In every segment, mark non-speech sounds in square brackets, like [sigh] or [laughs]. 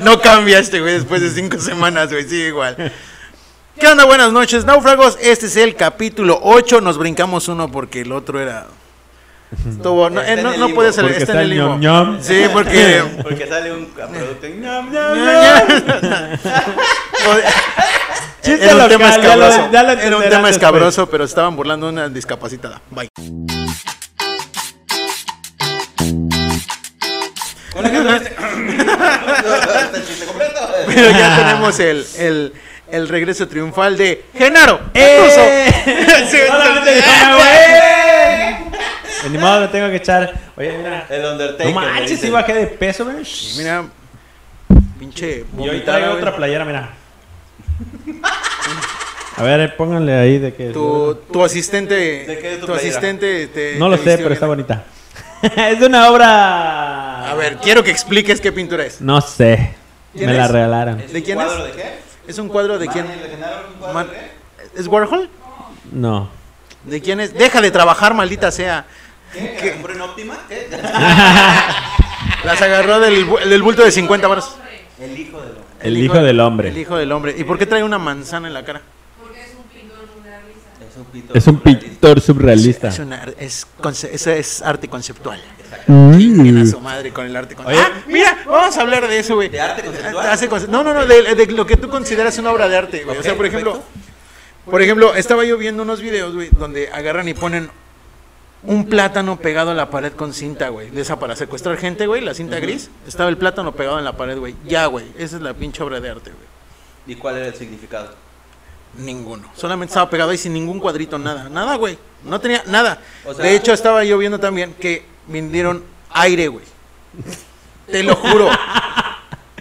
No cambia este, güey, después de cinco semanas, güey, sigue igual. ¿Qué onda? Buenas noches, náufragos. Este es el capítulo 8. Nos brincamos uno porque el otro era. Estuvo- no, eh, no, no puede ser. Porque Está en el limbo. ñom ñom. Sí, porque. [laughs] Porque sale un producto. ñam, ñam, Era Chiste un local, tema ya lo- escabroso. ya lo Era un tema después. escabroso, pero estaban burlando una discapacitada. Bye. Hola. Pero ya tenemos el, el, el regreso triunfal de Genaro. ¡Eh! [laughs] Güey. Ni modo, me tengo que echar. Oye, mira. El Undertaker. No manches, sí bajé de peso, güey. Mira, pinche. Y hoy traigo otra playera, mira. A ver, eh, pónganle ahí de que. Tu, tu asistente. ¿De qué es tu tu playera? asistente. te- No lo te sé, pero bien. está bonita. [laughs] es de una obra. A ver, quiero que expliques qué pintura es. No sé. ¿Quién Me la es? regalaron. ¿Es ¿De un quién cuadro es? de qué? ¿Es un cuadro de quién? Manny, ¿le generaron un cuadro Man- de qué? ¿Es Warhol? No. ¿De quién es? Deja de trabajar, maldita sea. ¿Qué? ¿Que compró en Optima? ¿Qué? [laughs] Las agarró del, bu- del bulto de 50 baros. El hijo de lo. El hijo del hombre. El hijo del hombre. ¿Y por qué trae una manzana en la cara? Es un pito. Es un pintor surrealista. Es, una- es, conce- eso es arte conceptual. Mm. A su madre con el arte conceptual. Ah, mira, vamos a hablar de eso, güey. ¿De arte conceptual? Hace conce- no, no, no, de, de lo que tú consideras una obra de arte, güey. o sea, por ejemplo, perfecto. por ejemplo, estaba yo viendo unos videos, güey, donde agarran y ponen un plátano pegado a la pared con cinta, güey. De esa para secuestrar gente, güey, la cinta gris. Estaba el plátano pegado en la pared, güey. Ya, güey. Esa es la pinche obra de arte, güey. ¿Y cuál era el significado? Ninguno. Solamente estaba pegado ahí sin ningún cuadrito, nada. Nada, güey. No tenía nada. O sea- de hecho, estaba yo viendo también que vendieron aire, güey. Te lo juro.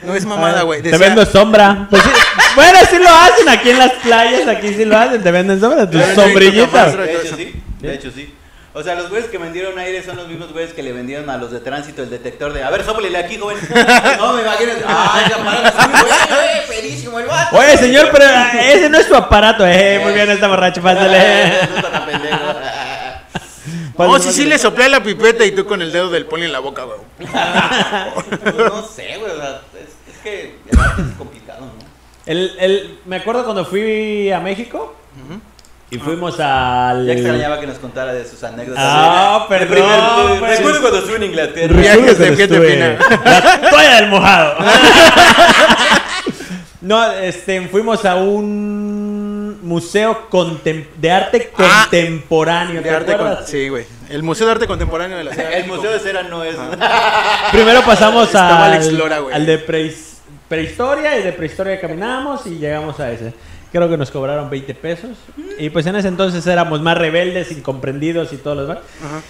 No es mamada, güey. Te vendo sombra. Pues sí, bueno, sí lo hacen aquí en las playas. Aquí sí lo hacen. Te venden sombra. Tu sombrillita. De hecho, sí. De hecho, sí. O sea, los güeyes que vendieron aire son los mismos güeyes que le vendieron a los de tránsito el detector de. A ver, sóplele aquí, joven. [laughs] No, me imagino. Ay, ya para así, güey. Ferísimo el vato. Oye, señor, pero eh, ese no es su aparato. Eh, muy bien, está borracho. Pásale. [laughs] No está tan pendejo. [laughs] Oh, sí, sí, le soplé la pipeta y tú con el dedo del poli en la boca, güey. Pues no sé, güey. O sea, es, es que el arte es complicado, ¿no? El, el, me acuerdo cuando fui a México y fuimos al. Ya extrañaba que nos contara de sus anécdotas. Ah, de- perdón, primer- pues. Recuerdo cuando estuve en Inglaterra. Viajes de gente fina. La toalla del mojado. [laughs] no, este, fuimos a un museo contem- de arte Ah, contemporáneo. De ¿te arte con- acuerdas? Sí, güey. El Museo de Arte Contemporáneo de la Ciudad El museo de cera no es. [laughs] Primero pasamos al, Lora, al de prehis- prehistoria y de prehistoria caminamos y llegamos a ese. Creo que nos cobraron 20 pesos. Y pues en ese entonces éramos más rebeldes, incomprendidos y todo lo demás. Ajá.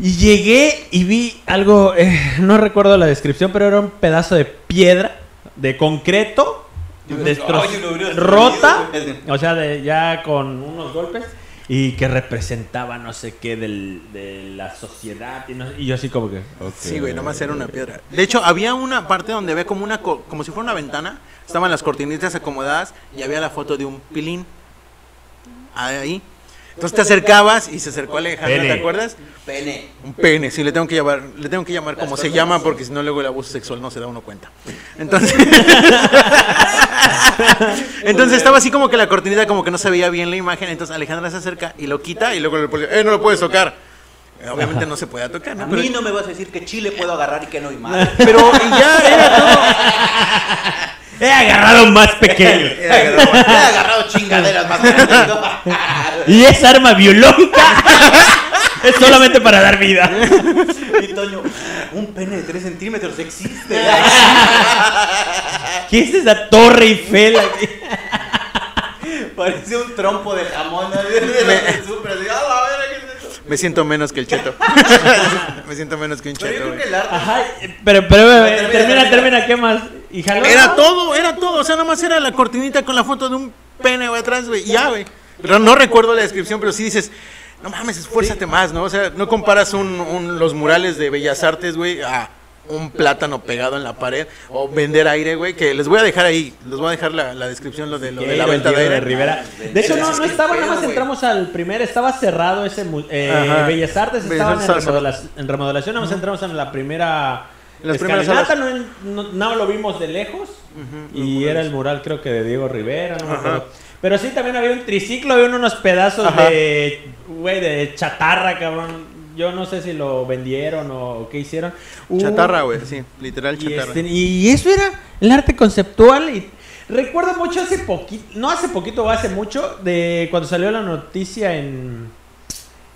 Y llegué y vi algo, eh, no recuerdo la descripción, pero era un pedazo de piedra, de concreto, destro- Ay, lo hubieras rota, o sea, de, ya con unos golpes, y que representaba no sé qué del, de la sociedad. Y, no- y yo así como que... Sí, güey, nomás era una piedra. De hecho, había una parte donde había como una co- como si fuera una ventana, estaban las cortinitas acomodadas y había la foto de un pilín ahí. Entonces te acercabas y se acercó Alejandra, Pene. ¿te acuerdas? Pene. Un pene, sí, le tengo que llamar, le tengo que llamar como se llama porque si no luego el abuso sexual no se da uno cuenta. [laughs] Entonces [laughs] [laughs] Entonces estaba así como que la cortinita como que no se veía bien la imagen, entonces Alejandra se acerca y lo quita y luego le pone, "Eh, no lo puedes tocar." Eh, Obviamente no se podía tocar, ¿no? A Pero- mí no me vas a decir que chile puedo agarrar y que no [laughs] y más. Pero ya era todo. He agarrado más pequeño. [laughs] He agarrado, he agarrado chingaderas más grandes. y esa arma biológica es solamente para dar vida. Y Toño, un pene de 3 centímetros existe. ¿Qué es esa torre Eiffel aquí? Parece un trompo de jamón. ¿no? De los del súper, así, "A la verga, ¿qué es esto?". Me siento menos que el cheto. [laughs] Me siento menos que un Pero yo cheto. creo que el arte. Ajá, pero, pero, termina, termina, termina. termina, ¿qué más? ¿Y jaló? Era todo, era todo. O sea, nada más era la cortinita con la foto de un pene, güey, atrás, güey. Ya, güey. Pero no recuerdo la descripción, pero sí dices, no mames, esfuérzate más, ¿no? O sea, no comparas un, un- los murales de Bellas Artes, güey, a un plátano pegado en la pared o vender aire, güey, que les voy a dejar ahí, les voy a dejar la, la descripción lo de, lo de la venta de aire. Rivera. De hecho, no, no estaba, nada más entramos al primer, estaba cerrado ese eh. Bellas Artes, estaban en, estaba remodela- en remodelación, nada más entramos en la primera En las primeras no, no- nada lo vimos de lejos, y era el mural creo que de Diego Rivera, no me acuerdo. Pero sí, también había un triciclo, había unos pedazos Ajá. de, güey, de chatarra, cabrón. Yo no sé si lo vendieron o qué hicieron. Uh, Chatarra, güey, sí, literal y, chatarra. este, y eso era el arte conceptual. Y recuerdo mucho hace poquito, no hace poquito o hace mucho, de cuando salió la noticia en.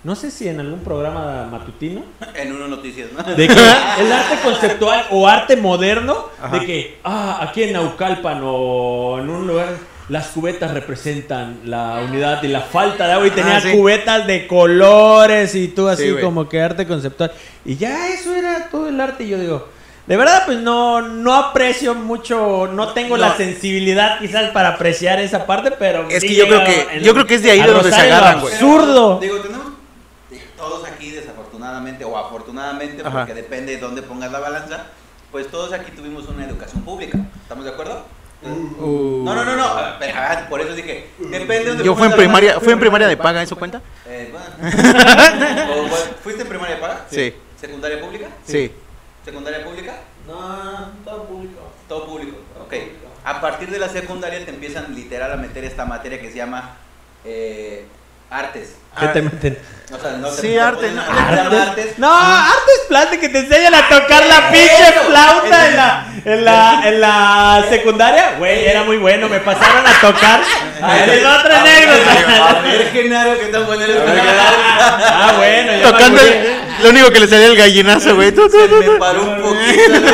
No sé si en algún programa matutino. En uno noticias, ¿no? De que [laughs] el arte conceptual o arte moderno, Ajá. de que, ah, aquí en Naucalpan o en un lugar, las cubetas representan la unidad y la falta de agua y tenía Ah, sí. cubetas de colores y tú así Sí, como que arte conceptual. Y ya eso era todo el arte y yo digo... De verdad, pues no, no aprecio mucho, no tengo la sensibilidad quizás para apreciar esa parte, pero Es sí que yo creo que- en- yo creo que es de ahí de donde se agarran, güey. Absurdo. Digo, tenemos todos aquí desafortunadamente o afortunadamente, Ajá. porque depende de dónde pongas la balanza, pues todos aquí tuvimos una educación pública. ¿Estamos de acuerdo? Uh. No, no, no, no. pero, ah, por eso dije, depende de dónde Yo fui en primaria, fui en primaria de paga, ¿eso cuenta? Eh, bueno. [laughs] O, bueno, ¿Fuiste en primaria de paga? Sí. ¿Secundaria pública? Sí. ¿Secundaria pública? No, todo público. Todo público. Ok. A partir de la secundaria te empiezan literal a meter esta materia que se llama eh, artes. ¿Qué te meten? O sea, no Sí, artes. No, artes plásticas que te enseñan a tocar la pinche Eso. flauta en la, en la, en la secundaria. Güey, era muy bueno, me pasaron a tocar. Es otra A anécdota. ver, Genaro, que tan bueno eres. Ah, bueno, ya Tocando el, lo único que le salía el gallinazo, güey. Me paró un poquito.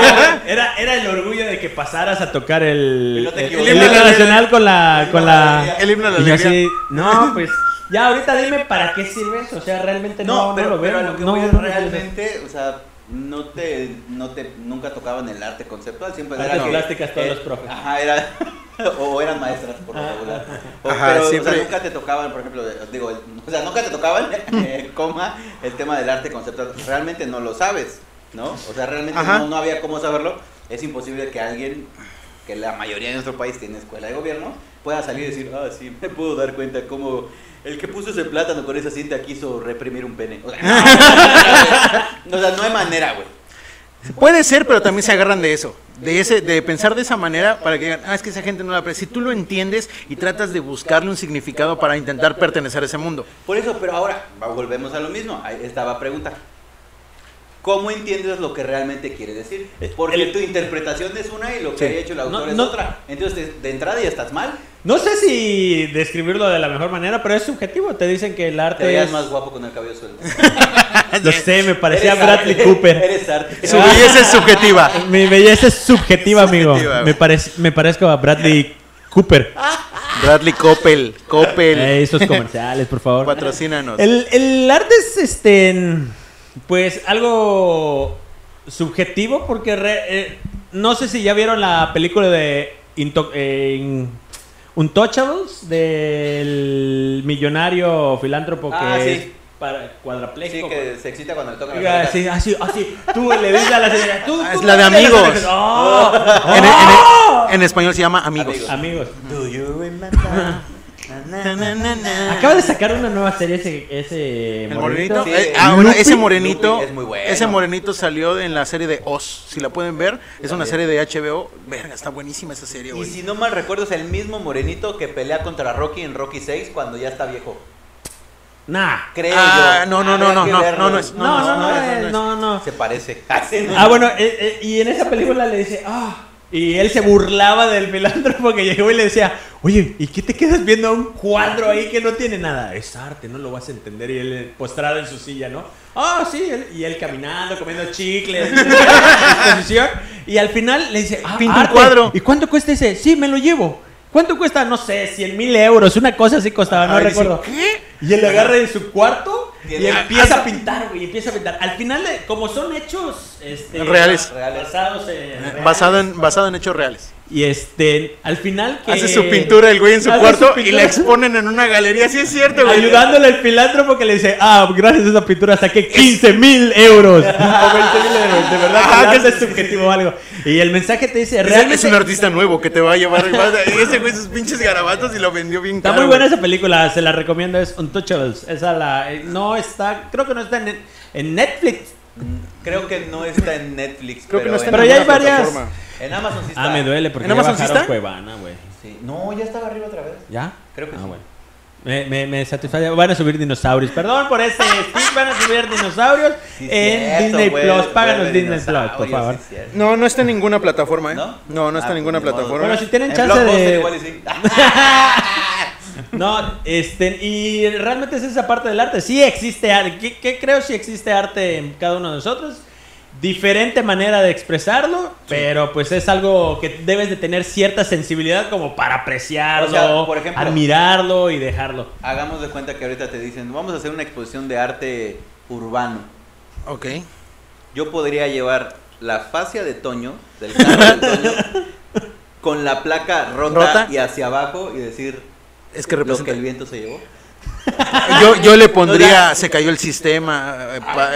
Era, era el orgullo de que pasaras a tocar el, himno nacional con la, con la, El himno de la y yo alegría. así, no, pues, ya ahorita dime para qué sirve eso, o sea, realmente no, No, no, pero, lo pero veo. lo que no, voy no realmente, o sea, no te, no te, nunca tocaban el arte conceptual, siempre Artes era que- plásticas todos eh, los profes. Ajá, era, [laughs] o eran maestras por lo Ah, regular. O- Ajá, pero, o siempre- sea, nunca te tocaban, por ejemplo, digo, el- o sea, nunca te tocaban, [laughs] eh, coma, el tema del arte conceptual. Realmente no lo sabes, ¿no? O sea, realmente no, no había cómo saberlo. Es imposible que alguien, que la mayoría de nuestro país tiene escuela de gobierno, pueda salir y decir, ah, sí, me puedo dar cuenta cómo el que puso ese plátano con esa cinta quiso reprimir un pene. O sea, no, o sea, no hay manera, güey. Puede ser, pero también se agarran de eso, de ese, de pensar de esa manera para que digan, ah, es que esa gente no la aprecia. Si tú lo entiendes y tratas de buscarle un significado para intentar pertenecer a ese mundo. Por eso, pero ahora volvemos a lo mismo. Ahí estaba pregunta. ¿Cómo entiendes lo que realmente quiere decir? Porque El- tu interpretación es una y lo que Sí. haya hecho el autor No, es no. otra. Entonces, de, de entrada ya estás mal. No sé si describirlo de la mejor manera, pero es subjetivo. Te dicen que el Te arte veías es... más guapo con el cabello suelto. [laughs] Lo sé, me parecía Eres Bradley arte. Cooper. Eres arte. Su belleza es subjetiva. Mi belleza es subjetiva, amigo. Me, parec- me parezco a Bradley Cooper. Bradley Coppel, Coppel, Eh, esos comerciales, por favor. patrocínanos. El, el arte es, este, pues, algo subjetivo porque re- eh, no sé si ya vieron la película de Into- eh, In- Untouchables del millonario filántropo que Ah, sí. es para Sí, cuadrapléjico. que se excita cuando le tocan la así, así, así. Tú le dices a la señora, tú, Ah, tú es la de amigos. orejas. ¡Oh! En, en- ¡Oh! en español se llama amigos. Amigos. Amigos. Acaba de sacar una nueva serie ese, ese El morenito. Sí, Eh, ah, bueno, Lupin. ese morenito. Es muy bueno. Ese morenito salió en la serie de Oz. Si la pueden ver, es una serie de HBO. Verga, está buenísima esa serie, Y güey. si no mal recuerdo, es el mismo morenito que pelea contra Rocky en Rocky 6 cuando ya está viejo. Nah. Creo Ah, yo. no, no, no, Habría no, que no, verlo. no, no es- No, no, no, no, eh, no es. no, no. Se parece. Así, ¿no? Ah, bueno, eh, eh, y en esa película le dice, ah, y él se burlaba del filántropo que llegó y le decía, oye, ¿y qué te quedas viendo a un cuadro ahí que no tiene nada? Es arte, no lo vas a entender. Y él eh, postrado en su silla, ¿no? Ah, sí, él- y él caminando, comiendo chicles, [laughs] y al final le dice, ah, Pinta un arte. cuadro. ¿Y cuánto cuesta ese? Sí, me lo llevo. ¿Cuánto cuesta? No sé, 100 mil euros, una cosa así costaba, no dice, recuerdo. Y él lo agarra en su cuarto y empieza a pintar, güey, empieza a pintar. Al final, como son hechos este, Reales. basados en, Basado en, basado en hechos reales. Y este, al final que... Hace su pintura el güey en su cuarto su y la exponen en una galería. Sí es cierto, güey. Ayudándole al filántropo que le dice, ah, gracias a esa pintura saqué 15 mil euros. [laughs] o 20 mil euros, de verdad, Ajá, que es subjetivo o algo. Y el mensaje te dice, realmente... es un artista nuevo que te va a llevar. Y ese güey sus pinches garabatos y lo vendió bien Está caro, muy buena güey. esa película, se la recomiendo, es Untouchables. Esa la... eh, No está, creo que no está en, en Netflix. Creo que no está en Netflix. Creo que no está en Pero ya hay varias- plataforma. En Amazon sí está. Ah, me duele porque ¿En ya Amazon sí bajaron está? Cuevana, güey. Sí. No, ya estaba arriba otra vez. ¿Ya? Creo que ah, sí. bueno. Me, me, me satisface. Van a subir dinosaurios. Perdón por ese [laughs] speech. Van a subir dinosaurios Sí, en cierto, Disney güey, Plus. Páganos Disney Plus, por favor. sí. No, no está en ninguna plataforma, ¿eh? ¿No? No, no está Ah, en ninguna pues plataforma. Bueno, si tienen En chance de. igual y sí. [laughs] [laughs] No, este, y realmente es esa parte del arte. Sí existe arte. ¿Qué, qué creo si existe arte en cada uno de nosotros? Diferente manera de expresarlo, pero pues es algo que debes de tener cierta sensibilidad como para apreciarlo, O sea, por ejemplo- admirarlo y dejarlo. Hagamos de cuenta que ahorita te dicen, vamos a hacer una exposición de arte urbano. Ok. Yo podría llevar la fascia de Toño, del carro de Toño, [laughs] con la placa rota, ¿Rota? y hacia abajo y decir Es que lo que representa. el viento se llevó. Yo, yo le [laughs] pondría, se cayó el sistema. eh, pa-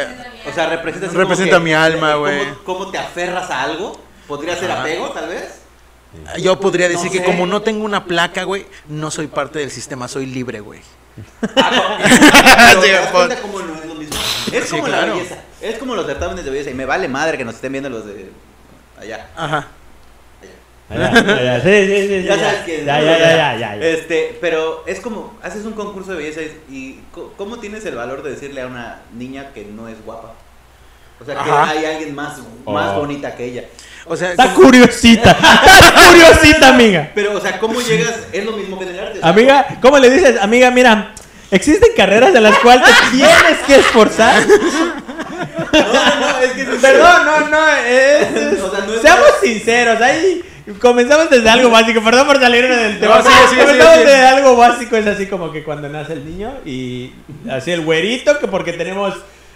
O sea, representa, Representa como mi alma, güey. Cómo, te aferras a algo. Podría ser apego, tal vez. yo podría decir No que sé. como no tengo una placa, güey, no soy parte del sistema, soy libre, güey. Ah, no. [laughs] Sí, [laughs] ¿te das pues. cuenta cómo no es lo mismo? Es Sí, como la claro. belleza. Es como los certámenes de belleza. Y me vale madre que nos estén viendo los de allá. Ajá. Ya, ya, ya, sí, sí, sí, Ya ya, sabes quién. ya, ¿no? ya, ya, ya, ya, ya. Este, pero es como, haces un concurso de belleza y, ¿cómo tienes el valor de decirle a una niña que no es guapa? O sea, que Ajá. hay alguien más, más Oh. bonita que ella. O sea, Está curiosita, está curiosita, amiga. Pero, o sea, ¿cómo llegas? Es lo mismo que en el arte. Amiga, ¿cómo le dices? Amiga, mira, existen carreras en las cuales te tienes que esforzar. [laughs] No, no, no, es que. Perdón, no, no, es- O sea, no es- seamos sinceros, ahí comenzamos desde algo básico, perdón por salirme del tema. No, sigue, sigue, comenzamos sigue. desde algo básico, es así como que cuando nace el niño y así el güerito, que porque tenemos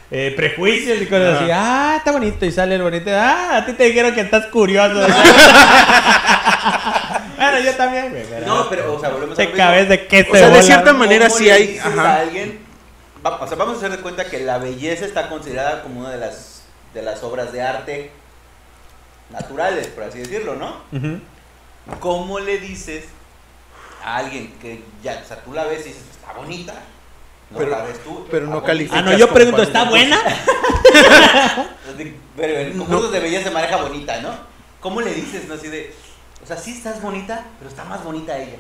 eh, prejuicios y cosas así, ah, está bonito, y sale el bonito, ah, a ti te dijeron que estás curioso. [laughs] bueno, yo también, güey. pero- No, pero, o sea, volvemos a cabes de que O sea, de cierta manera ¿Cómo sí hay- ajá. a alguien? Va- o sea, vamos a hacer de cuenta que la belleza está considerada como una de las, de las obras de arte naturales, por así decirlo, ¿no? ¿Cómo le dices a alguien que ya, o sea, tú la ves y dices, está bonita? No Pero- la ves tú. pero no bonita. califica. Ah, no, yo pregunto, ¿está buena? Pero en concursos de belleza se maneja bonita, ¿no? ¿Cómo le dices, no? Así de, o sea, sí estás bonita, pero está más bonita ella.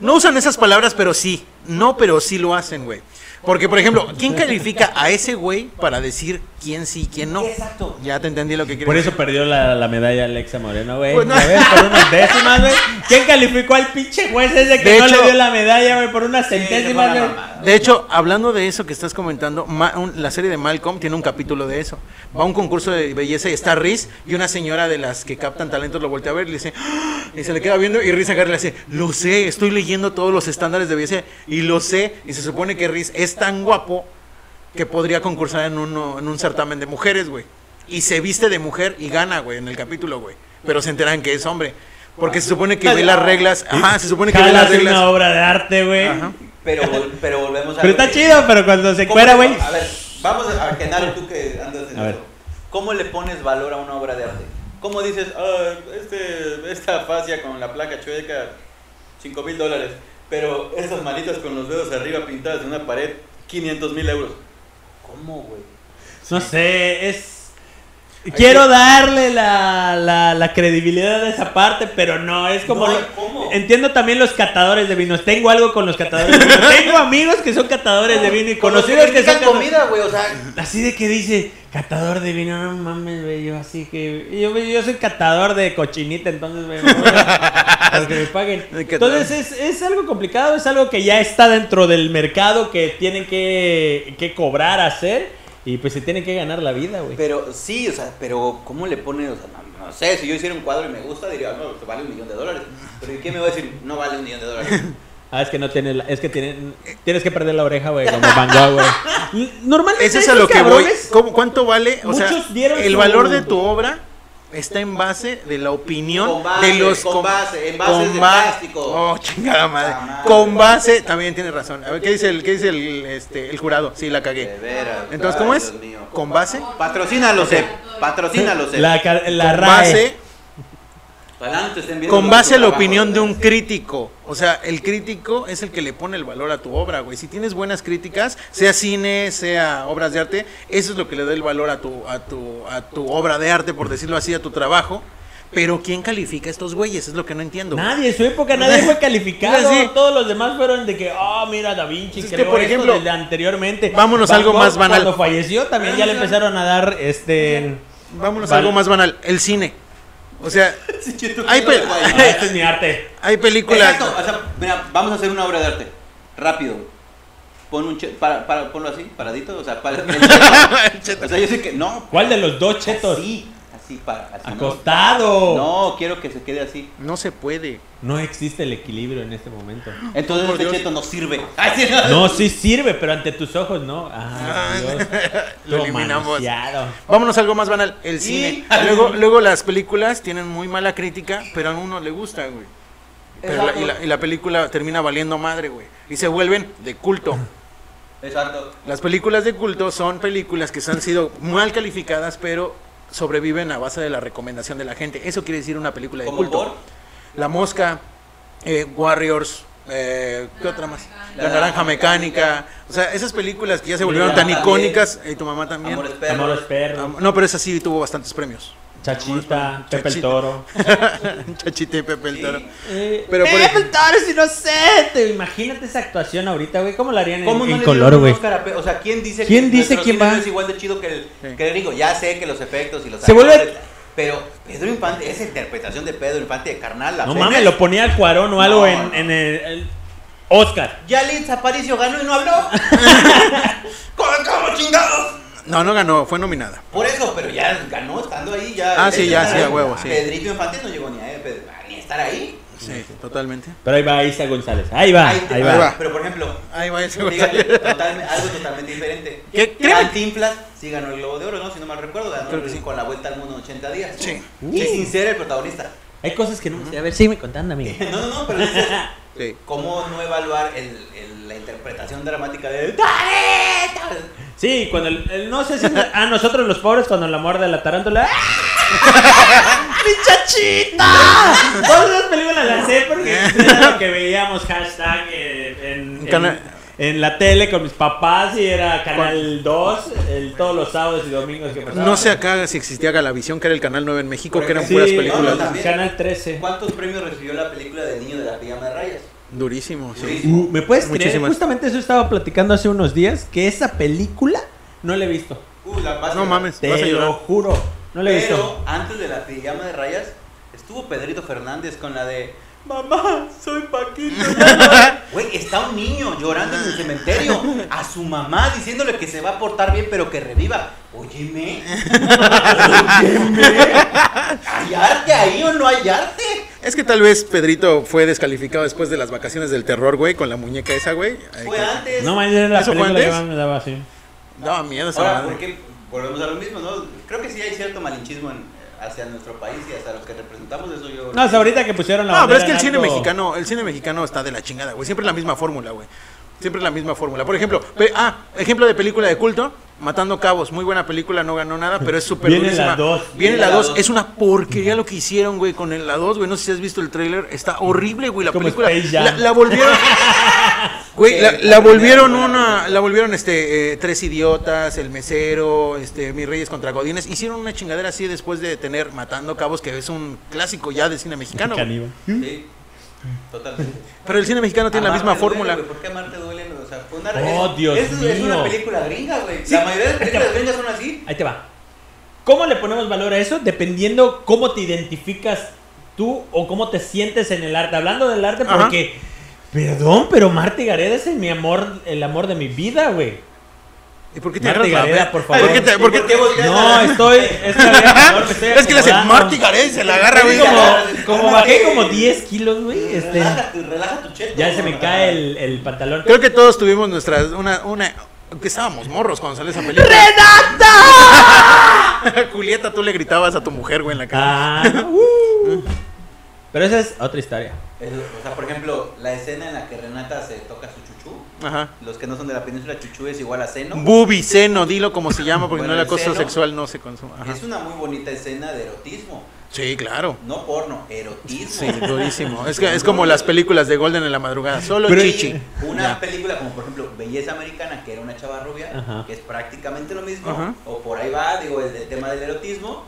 No usan esas palabras, pero sí. No, pero sí lo hacen, güey. Porque, por ejemplo, ¿quién califica a ese güey para decir quién sí y quién no? Exacto. Ya te entendí lo que quieres Por eso decir. perdió la, la medalla Alexa Moreno, güey. Pues no. ¿Ya ves? Por unas décimas, güey. ¿Quién calificó al pinche juez ese que De no hecho- le dio la medalla, güey? Por unas centésimas, güey. De hecho, hablando de eso que estás comentando, Ma- un- la serie de Malcolm tiene un capítulo de eso. Va a un concurso de belleza y está Riz y una señora de las que captan talentos lo voltea a ver y le dice, "Ah", y se le queda viendo y Riz agarra y le dice, lo sé, estoy leyendo todos los estándares de belleza y lo sé. Y se supone que Riz es tan guapo que podría concursar en, uno, en un certamen de mujeres, güey. Y se viste de mujer y gana, güey, en el capítulo, güey. Pero se enteran que es hombre. Porque se supone que ve las reglas. Ajá, se supone que ve las reglas. una obra de arte, güey. Pero, pero volvemos a. Pero está que- chido, pero cuando se ¿Cómo cuera, güey. A ver, vamos a Genaro, tú que andas en A ver. eso. ¿Cómo le pones valor a una obra de arte? ¿Cómo dices, ah, este, esta fascia con la placa chueca, 5 mil dólares, pero esas manitas con los dedos arriba pintadas en una pared, 500 mil euros? ¿Cómo, güey? No sé, es. Quiero darle la, la, la credibilidad a esa parte, pero no, es como... No lo-. Entiendo también los catadores de vinos. Tengo algo con los catadores de vino. Tengo amigos que son catadores de vino y conocidos que son critican catadores- comida, güey, o sea, Así de que dice, catador de vino, no mames, güey, yo así que... Yo, yo soy catador de cochinita, entonces, güey, para que me paguen. [laughs] Entonces es, es algo complicado, es algo que ya está dentro del mercado que tienen que, que cobrar, hacer, y pues se tienen que ganar la vida, güey. pero sí, o sea, pero ¿cómo le pones? O sea, no, no sé, si yo hiciera un cuadro y me gusta, diría, no, vale un millón de dólares. Pero ¿y qué me va a decir? No vale un millón de dólares. [laughs] Ah, es que no tienes, la- es que tienen, tienes que perder la oreja, güey, como Van Gogh, güey. Normalmente [laughs] Eso es a lo que voy. ¿Cómo- ¿Cuánto vale? O sea, el valor de tu obra está en base de la opinión Con base, de los con com- base, en bases de ba- plástico. Oh, chingada madre. Ah, madre. Con base, también tiene razón. A ver, ¿qué dice el, qué dice el, este, el jurado? Sí, la De cagué. veras. Entonces, Ay, ¿cómo es? Dios mío. Con base. Patrocínalo, Sep. Patrocínalo, Sep. La, la Con RAE. base, Adelante, estén viendo con base a la trabajo, opinión de un crítico. O sea, el crítico es el que le pone el valor a tu obra, güey. Si tienes buenas críticas, sea cine, sea obras de arte, eso es lo que le da el valor a tu, a tu, a tu obra de arte, por decirlo así, a tu trabajo. Pero ¿quién califica a estos güeyes? Es lo que no entiendo. Nadie, en su época nadie fue calificado. [laughs] Sí. Todos los demás fueron de que, ah, mira, Da Vinci Es que, por ejemplo, desde anteriormente. vámonos a Van algo Gogh, más banal. Cuando falleció también ya le empezaron a dar este. Vámonos Val- a algo más banal. El cine. O sea, [laughs] Sí, Hay pe- algo [laughs] ahí. es mi arte. hay películas... Exacto, o sea, mira, vamos a hacer una obra de arte. Rápido. Pon un che- para, para, ponlo así, paradito, o sea, para el [laughs] cheto. O sea, yo sé que no. ¿Cuál de los dos chetos? Así, así para. Acostado. No, quiero que se quede así. No se puede. No existe el equilibrio en este momento. Entonces Por este cheto no sirve. [laughs] Ay, sí, no. No, sí sirve, pero ante tus ojos no. Ah, Ah, Dios. [laughs] lo eliminamos. Vámonos a algo más banal. El Y- cine. Luego, luego las películas tienen muy mala crítica, pero a uno le gusta, güey. Pero la- y, la, y la película termina valiendo madre, güey. Y se vuelven de culto. Exacto. Las películas de culto son películas que se han sido mal calificadas, pero sobreviven a base de la recomendación de la gente. Eso quiere decir una película de culto. por La Mosca, eh, Warriors, eh, ¿qué otra más? La La Naranja Mecánica. O sea, esas películas que ya se volvieron tan icónicas. Y tu mamá también. Amores perros. Amores perros. Am- No, pero esa sí tuvo bastantes premios. Chachita, Pepe el. Toro. [laughs] Chachita y Pepe el. Toro. Eh, Pero Pepe el Toro es inocente. Imagínate esa actuación ahorita, güey. ¿Cómo la harían en, ¿Cómo no en le color, güey? O sea, ¿quién dice ¿Quién que dice quién va? no es igual de chido que el, Sí. que el? Ya sé que los efectos y los Se vuelve- Pero Pedro Infante, esa interpretación de Pedro Infante de carnal, la No mames, es- lo ponía al Cuarón o algo No, en, no. en el, el Oscar. Ya Liz Aparicio ganó y no habló. [laughs] [laughs] ¿Cómo, cómo chingados? No, no ganó, fue nominada. Por eso, pero ya ganó estando ahí. Ya, Ah, sí, ya, sí, a huevo, sí. Pedrito Infante no llegó ni a, Pedro- ni a estar ahí. Sí, totalmente. Pero ahí va Isa González. Ahí va, ahí, va. va. Pero por ejemplo, Ahí va González. algo totalmente diferente. ¿Qué? Cantinflas sí ganó el Globo de Oro, ¿no? Si no mal recuerdo, ganó Creo que sí. con la vuelta al mundo en 80 días. Sí. Y sin ser el protagonista. Hay cosas que no me sé. A ver, sígueme contando, amigo. [laughs] No, no, no, pero [laughs] Sí. ¿cómo no evaluar el, el- la interpretación dramática de ¡Dale! tal"? Sí, cuando el, el- no sé si a nosotros los pobres cuando la muerde la tarántula. ¡Ah! [laughs] ¡Mi chachita! Todas esas películas las sé porque era lo que veíamos hashtag en, en, Cana- en la tele con mis papás y era Canal 2 el, todos los sábados y domingos que pasaba. No sé acá si existía Galavisión, que era el canal 9 en México, que eran Sí, puras no, películas. no, también. Canal 13. ¿Cuántos premios recibió la película del niño de la pijama de rayas? Durísimo, sí. Durísimo. Uh, ¿Me puedes creer? Muchísimas. Justamente eso estaba platicando hace unos días que esa película no la he visto. Uh, la vas No mames, Te vas a lo juro. No la he Pero visto. antes de la pijama de rayas, estuvo Pedrito Fernández con la de Mamá, soy Paquito. [laughs] Güey, está un niño llorando en el cementerio a su mamá diciéndole que se va a portar bien, pero que reviva. Óyeme. [laughs] Óyeme. ¿Hay arte ahí o no hay arte? Es que tal vez Pedrito fue descalificado después de las vacaciones del terror, güey, con la muñeca esa, güey. Fue que- antes. No, man, era la ¿Eso película que me daba así. Daba miedo esa Ahora, madre. ¿por qué volvemos a lo mismo, no? Creo que sí hay cierto malinchismo en- hacia nuestro país y hacia los que representamos eso yo. No, hasta ahorita que pusieron la No, pero es que el cine mexicano, el cine mexicano está de la chingada, güey. Siempre la misma fórmula, güey. Siempre la misma fórmula. Por ejemplo, ah, ejemplo de película de culto, Matando Cabos, muy buena película, no ganó nada, pero es [laughs] súper Viene durísima. la dos. Viene Viene la la 2, dos. es una porquería lo que hicieron, güey, con el- la 2, güey. No sé si has visto el tráiler, está horrible, güey, la Como película. Space Jam. La, la volvieron [laughs] Güey, la, la volvieron una, la volvieron este eh, tres idiotas, el mesero, este mis reyes contra godines, hicieron una chingadera así después de tener Matando Cabos que es un clásico ya de cine mexicano. güey. Sí, totalmente. Pero el cine mexicano tiene la misma duele, fórmula. ¿Por qué duele? O sea, fue una Oh, es- Dios es, es una mío. película gringa, güey. Sí. La mayoría de las películas gringas son así. Ahí te va. ¿Cómo le ponemos valor a eso? Dependiendo cómo te identificas tú o cómo te sientes en el arte. Hablando del arte, Ajá. porque. Perdón, pero Marta Gareda es el, mi amor, el amor de mi vida, güey. ¿Y por qué te Gareda, por favor. ¿Por qué te- por qué- ¿Y por qué volteas No, estoy. Es que, [laughs] Es que le hace. Marty Gareth, se la agarra, güey. Como, como bajé como 10 kilos, güey. Este, Relájate, relaja tu cheto. ya se me cae el, el pantalón. Creo que todos tuvimos nuestras una una que estábamos morros cuando salió esa película. [laughs] Julieta, tú le gritabas a tu mujer, güey, en la cara. Ah, uh. [laughs] Pero esa es otra historia. Es- o sea, por ejemplo, la escena en la que Renata se toca su. Ajá. Los que no son de la península, chuchú es igual a seno. Bubi, seno, dilo como se llama, porque Bueno, no acoso seno sexual no se consume. Ajá. Es una muy bonita escena de erotismo. Sí, claro. No porno, erotismo. Sí, durísimo. Es, [laughs] que, es como las películas de Golden en la madrugada, solo Pero- chichi. Una Ya. película como por ejemplo Belleza Americana, que era una chava rubia, Ajá. que es prácticamente lo mismo, Ajá. o por ahí va, digo, el, tema del erotismo,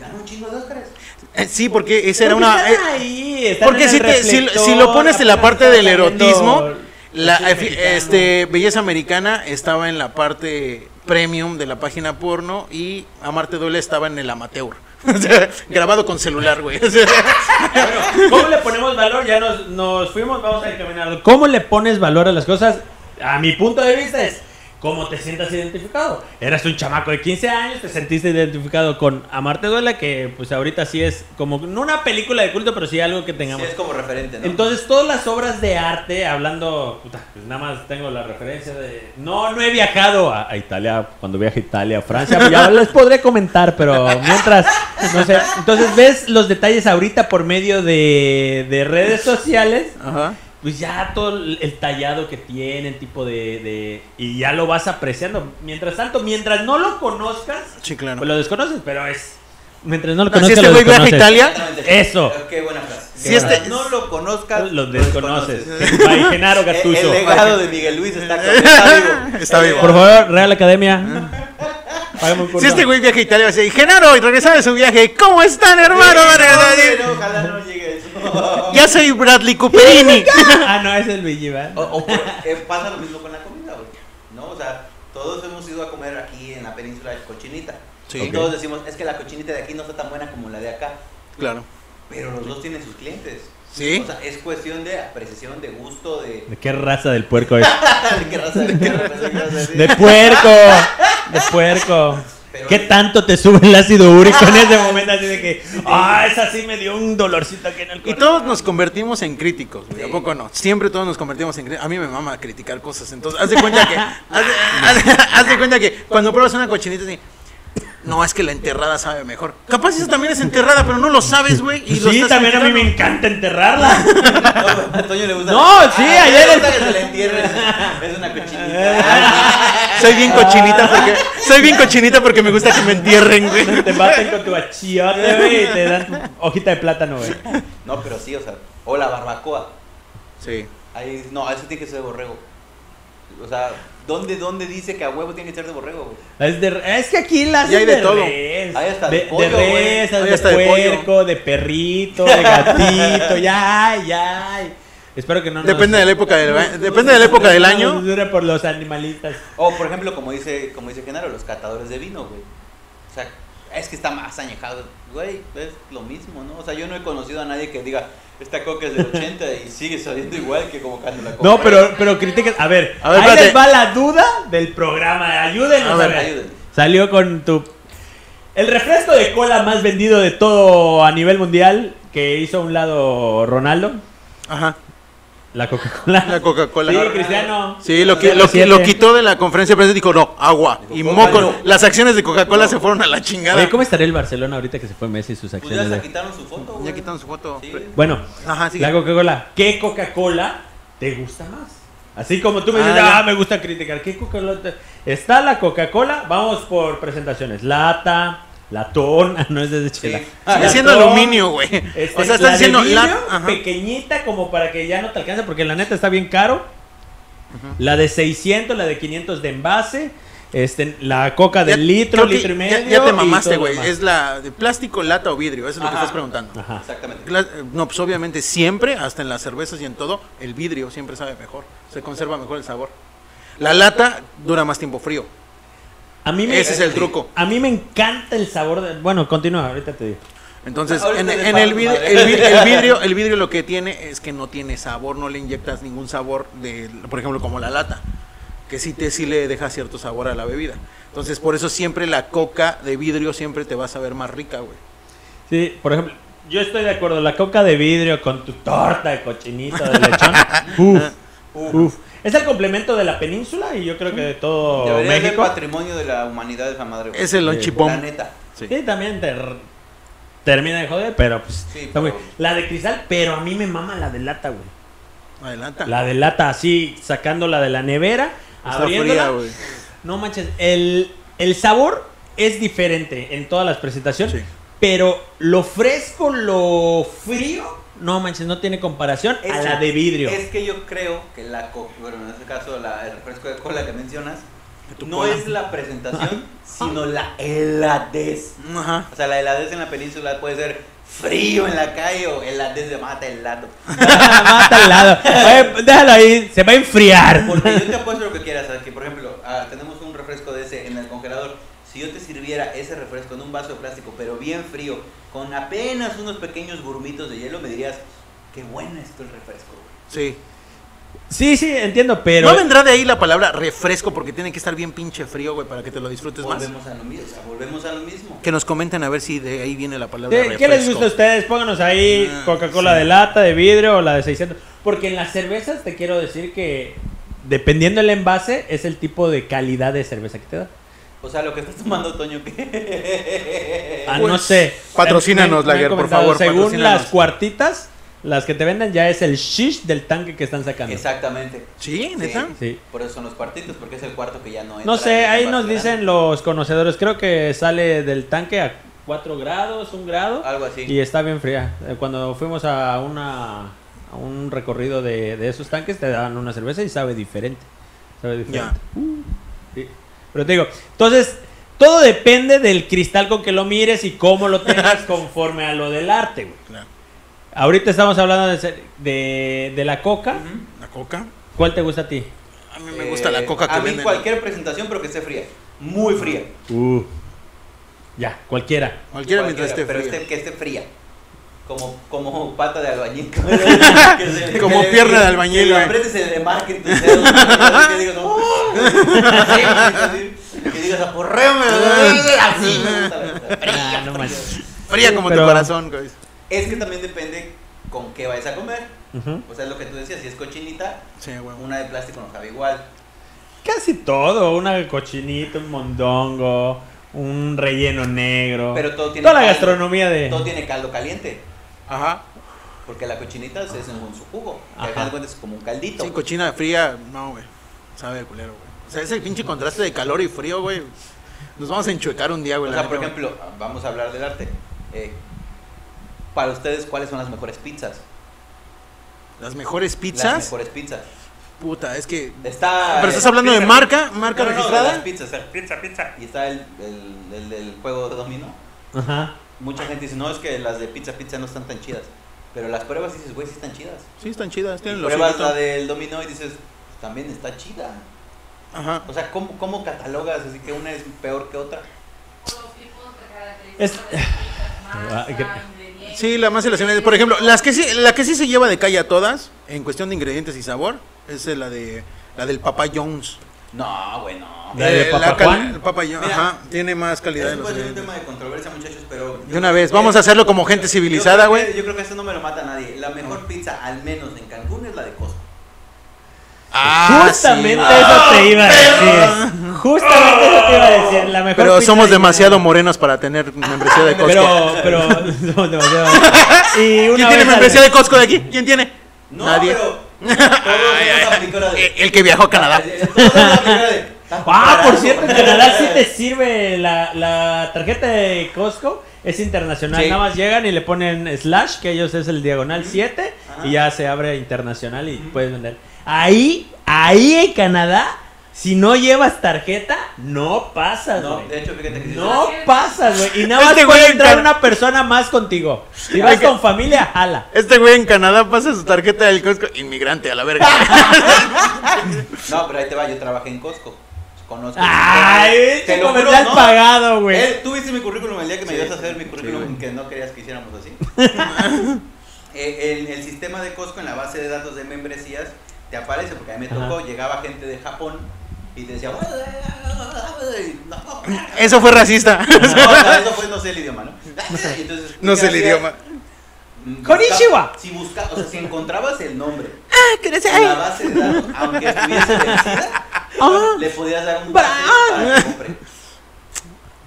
ganó un chingo de Óscares. Eh, Sí, porque esa era una... eh, ahí, porque si, te- si, lo pones en la parte del erotismo, la, este, Belleza Americana estaba en la parte premium de la página porno y Amarte Duele estaba en el amateur. [laughs] Grabado con celular, güey. [laughs] Bueno, ¿cómo le ponemos valor? Ya nos, nos fuimos, vamos a encaminar. ¿Cómo le pones valor a las cosas? A mi punto de vista es cómo te sientas identificado. Eras un chamaco de 15 años, te sentiste identificado con Amarte Duela, que pues ahorita sí es como, no una película de culto, pero sí algo que Sí, tengamos. es como referente, ¿no? Entonces, todas las obras de arte, hablando, puta, pues nada más tengo la referencia de. No, no he viajado a, a Italia, cuando viaje a Italia, a Francia, pues ya les podré comentar, pero mientras, no sé. Entonces, ves los detalles ahorita por medio de, de redes sociales, Ajá. Pues ya todo el el tallado que tienen, tipo de, de. Y ya lo vas apreciando. Mientras tanto, mientras no lo conozcas, Sí, claro. pues lo desconoces, pero es. Mientras no lo No, si este güey viaja a. Italia. Eso. Qué buena frase. Si este- no lo conozcas, Lo desconoces. By Genaro El, Gattuso. el legado de Miguel Luis está, está vivo. Está vivo. Por favor, Real Academia. [laughs] Si este güey viaja a Italia, va a decir, Genaro, y regresaba de su viaje, ¿cómo están, hermano? Sí, no, no, ojalá no llegue. [laughs] Ya soy Bradley Cooperini. [laughs] Ah, no, es el Luigi, ¿verdad? O, o por- eh, pasa lo mismo con la comida, güey. ¿No? O sea, todos hemos ido a comer aquí en la península de cochinita. Sí. Y todos decimos, es que la cochinita de aquí no está tan buena como la de acá. Claro. Pero los dos tienen sus clientes. Sí. O sea, es cuestión de apreciación, de gusto, de. ¿De qué raza del puerco es? [laughs] ¿De qué raza? ¿De qué raza? ¿De qué raza? De puerco. De puerco. Pero- ¿Qué tanto te sube el ácido úrico en ese momento? Así de que, ah, esa sí me dio un dolorcito aquí en el Y cuerpo. todos nos convertimos en críticos, güey. ¿A poco no? Siempre todos nos convertimos en críticos. A mí me mama criticar cosas. Entonces, haz de cuenta que. haz, de, [laughs] haz- haz de cuenta que cuando pruebas una cochinita así. No, es que la enterrada sabe mejor. Capaz esa también es enterrada, pero no lo sabes, güey. y lo Sí, estás también a mí me encanta enterrarla. No, [laughs] a Toño le gusta. No, sí, Ah, ayer [laughs] le el- gusta que se le entierre. Es una cochinita. Soy bien cochinita porque. Soy bien cochinita porque me gusta que me entierren, güey. Te baten con tu achiote, güey, y te dan tu hojita de plátano, güey. No, pero sí, o sea. O la barbacoa. Sí. Ahí, no, eso tiene que ser de borrego. O sea, ¿dónde, dónde dice que a huevo tiene que ser de borrego, güey? Es, de- es que aquí la Y hay de todo. res. Hay hasta de, de pollo, de res, de, de puerco, de perrito, de gatito, [laughs] ya, ya. Espero que no nos- Depende de la época del, ba- depende de la época del no año. dure por los animalistas. O, por ejemplo, como dice, como dice Genaro, los catadores de vino, güey. O sea, es que está más añejado. Güey, es lo mismo, ¿no? O sea, yo no he conocido a nadie que diga, esta coca es del [laughs] 80 y sigue sabiendo igual que como cuando la compré. No, pero, pero critiquen. A ver, A ver, ahí les va la duda del programa. Ayúdenos A a ver, ver. ayúdenme. Salió con tu. El refresco de cola más vendido de todo a nivel mundial que hizo a un lado Ronaldo. Ajá. La Coca-Cola. La Coca-Cola. Sí, Cristiano. Sí, lo, qui- lo, lo quitó de la conferencia de prensa y dijo, no, agua. Y moco. Las acciones de Coca-Cola se fueron a la chingada. Oye, ¿cómo estaría el Barcelona ahorita que se fue Messi y sus Pues ya acciones? se de- quitaron su foto, güey. Ya quitaron su foto. Sí. Bueno, Ajá, sí. la Coca-Cola. ¿Qué Coca-Cola te gusta más? Así como tú me dices, Ah, ya. ah, me gusta criticar. ¿Qué Coca-Cola? te- Está la Coca-Cola, vamos por presentaciones. Lata, latón, ah, [laughs] no es de chela. Sí. Siendo Latón, aluminio, güey. este, o sea, están de diciendo vidrio, la. Pequeñita como para que ya no te alcance porque la neta está bien caro. La de 600, la de 500 de envase, este, la coca Ya- del litro, litro y ya- medio. Ya, te mamaste, güey. Es la de plástico, lata o vidrio. Eso es lo que estás preguntando. Ajá. Exactamente. Gla- No, pues obviamente siempre, hasta en las cervezas y en todo, el vidrio siempre sabe mejor. Se conserva mejor el sabor. La lata dura más tiempo frío. A mí me, Ese es el truco. A mí me encanta el sabor de... Bueno, continúa, ahorita te digo. Entonces, Ahorita en, vidrio, el [laughs] vidrio, el vidrio lo que tiene es que no tiene sabor, no le inyectas ningún sabor, de, por ejemplo, como la lata, que sí, te, sí le deja cierto sabor a la bebida. Entonces, por eso siempre la coca de vidrio siempre te va a saber más rica, güey. Sí, por ejemplo, yo estoy de acuerdo. La coca de vidrio con tu torta de cochinito de lechón. [laughs] uf, uf. Es el complemento de la península y yo creo que de todo Debería ser México. patrimonio de la humanidad esa madre. güey. Es el La lonchipón. neta. Sí. Sí, también te termina de joder, pero pues. Sí, pero- La de cristal, pero a mí me mama la de lata, güey. Adelanta. La de lata así, sacándola de la nevera, Está abriéndola. fría, güey. No manches, el, el sabor es diferente en todas las presentaciones, Sí. pero lo fresco, lo frío, no manches, no tiene comparación a la de vidrio. Es que yo creo que la co- bueno, en este caso la, el refresco de cola que mencionas no cola. es la presentación, sino la heladez. Ajá. O sea, la heladez en la península puede ser frío en la calle o heladez de mata helado. [laughs] Mata al lado. Oye, déjalo ahí, se va a enfriar. Porque yo te apuesto lo que quieras, ¿sabes? Que por ejemplo, ah, tenemos un refresco de ese en el congelador. Sirviera ese refresco en un vaso de plástico, pero bien frío, con apenas unos pequeños burbuitos de hielo, me dirías, qué bueno está el refresco. güey". Sí. Sí, sí, entiendo, pero. No vendrá de ahí la palabra refresco porque tiene que estar bien pinche frío, güey, para que te lo disfrutes más. Volvemos a lo mismo, o sea, volvemos a lo mismo. Que nos comenten a ver si de ahí viene la palabra ¿Qué, refresco. qué les gusta a ustedes? Pónganos ahí Ah, Coca-Cola sí. de lata, de vidrio o la de 600. Porque en las cervezas te quiero decir que dependiendo del envase es el tipo de calidad de cerveza que te da. O sea, lo que estás tomando, Toño, ¿qué? Ah, Pues, no sé. patrocínanos, Me- me han Lager, por favor, Según las cuartitas, las que te venden ya es el shish del tanque que están sacando. Exactamente. ¿Sí? ¿Neta? Sí. Por eso son los cuartitos, porque es el cuarto que ya no entra. No sé, ahí nos dicen los conocedores. Creo que sale del tanque a 4 grados, 1 grado. Algo así. Y está bien fría. Eh, Cuando fuimos a una a un recorrido de, de esos tanques, te daban una cerveza y sabe diferente. Sabe diferente. Sí. Pero te digo, entonces, todo depende del cristal con que lo mires y cómo lo tengas [laughs] conforme a lo del arte, güey. Claro. Ahorita estamos hablando de, de, de la coca. ¿La coca? ¿Cuál te gusta a ti? A mí me gusta la Eh, coca que A mí venden. cualquier presentación, pero que esté fría. Muy fría. Uh. Ya, cualquiera. Cualquiera mientras esté pero fría. esté- que esté fría. Como, como pata de albañil. [laughs] Que se- Como que- pierna de albañil, Que aprietes dedos. ¿no? [laughs] Que digas, "Oh". Que digas. Así. fría, no manches. Fría como Pero- tu corazón, güey. Es que también depende con qué vayas a comer. O sea, es lo que tú decías, si es cochinita, Sí, una de plástico no sabe igual. Casi todo, una cochinita, un mondongo, un relleno negro. Pero todo tiene Toda la caldo. gastronomía de... Todo tiene caldo caliente. Ajá. Porque la cochinita es en su jugo. Que al Ajá. es como un caldito. Sí, cochina fría, no, güey. Sabe de culero, güey. O sea, ese pinche contraste de calor y frío, güey. Nos vamos a enchuecar un día, güey. o sea, por güey. ejemplo, vamos a hablar del arte. Eh, para ustedes, ¿cuáles son las mejores pizzas? Las mejores Las pizzas. mejores pizzas. Puta, es que. Está. Pero estás hablando de pizza- marca, marca No, no, no, de registrada. las pizzas, o sea, pizza, pizza. Y está el, el, el del juego de dominó. Ajá. Mucha gente dice, no, es que las de pizza, pizza no están tan chidas. Pero las pruebas y dices, güey, sí están chidas. Sí, están chidas, Y tienen los pruebas la del dominó y dices, también está chida. Ajá. O sea, ¿cómo, cómo catalogas así que una es peor que otra? Es- que- Sí, la más seleccionada. Por ejemplo, las que sí, la que sí se lleva de calle a todas, en cuestión de ingredientes y sabor, es la de la del Papa Jones. No, güey, no. ¿La de Eh, Papa cal- Juan? el Papa Jones, Mira, ajá, tiene más calidad Eso en los puede ser un ingredientes. tema de controversia, muchachos, pero... De una vez, vamos a hacerlo como gente civilizada, que- güey. Yo creo que esto no me lo mata a nadie. La mejor pizza, al menos Ah, Justamente sí. eso te iba a decir. Justamente eso te iba a decir. La mejor Pero somos de- demasiado morenos para tener membresía de Costco. Pero, pero, [laughs] somos demasiado. Y una ¿Quién tiene membresía de Costco de aquí? ¿Quién tiene? No, Nadie. pero... [laughs] Todos de... El que viajó a Canadá. [laughs] Ah, por cierto, en Canadá sí te sirve la, la tarjeta de Costco. Es internacional. Sí. Nada más llegan y le ponen slash, que ellos es el diagonal 7, Ajá. y ya se abre internacional y puedes vender. Ahí, ahí en Canadá, si no llevas tarjeta, no pasas, No, güey. de hecho, fíjate que... sí. No pasas, güey. Y nada más Este güey puede en entrar Can- una persona más contigo. Si vas con familia, jala. Este güey en Canadá pasa su tarjeta del Costco. Inmigrante, a la verga. [laughs] No, pero ahí te va, yo trabajé en Costco. Conozco. Ay, Te este lo juro, comercial no. pagado, güey. Eh, ¿Tú viste mi currículum el día que me Sí, ayudaste a hacer mi currículum que no querías que hiciéramos así? [laughs] Eh, el, el sistema de Costco en la base de datos de membresías te aparece, porque a mí me Ajá. tocó, llegaba gente de Japón y te decía, Eso fue racista. [laughs] no, eso fue no sé el idioma, ¿no? [laughs] [laughs] Entonces, No sé el idioma. Mm, Konnichiwa. busca- Si buscabas, o sea, si encontrabas el nombre ¡Ah, En la base de datos, aunque estuviese vencida, Ah. le podías dar un pase para que compre.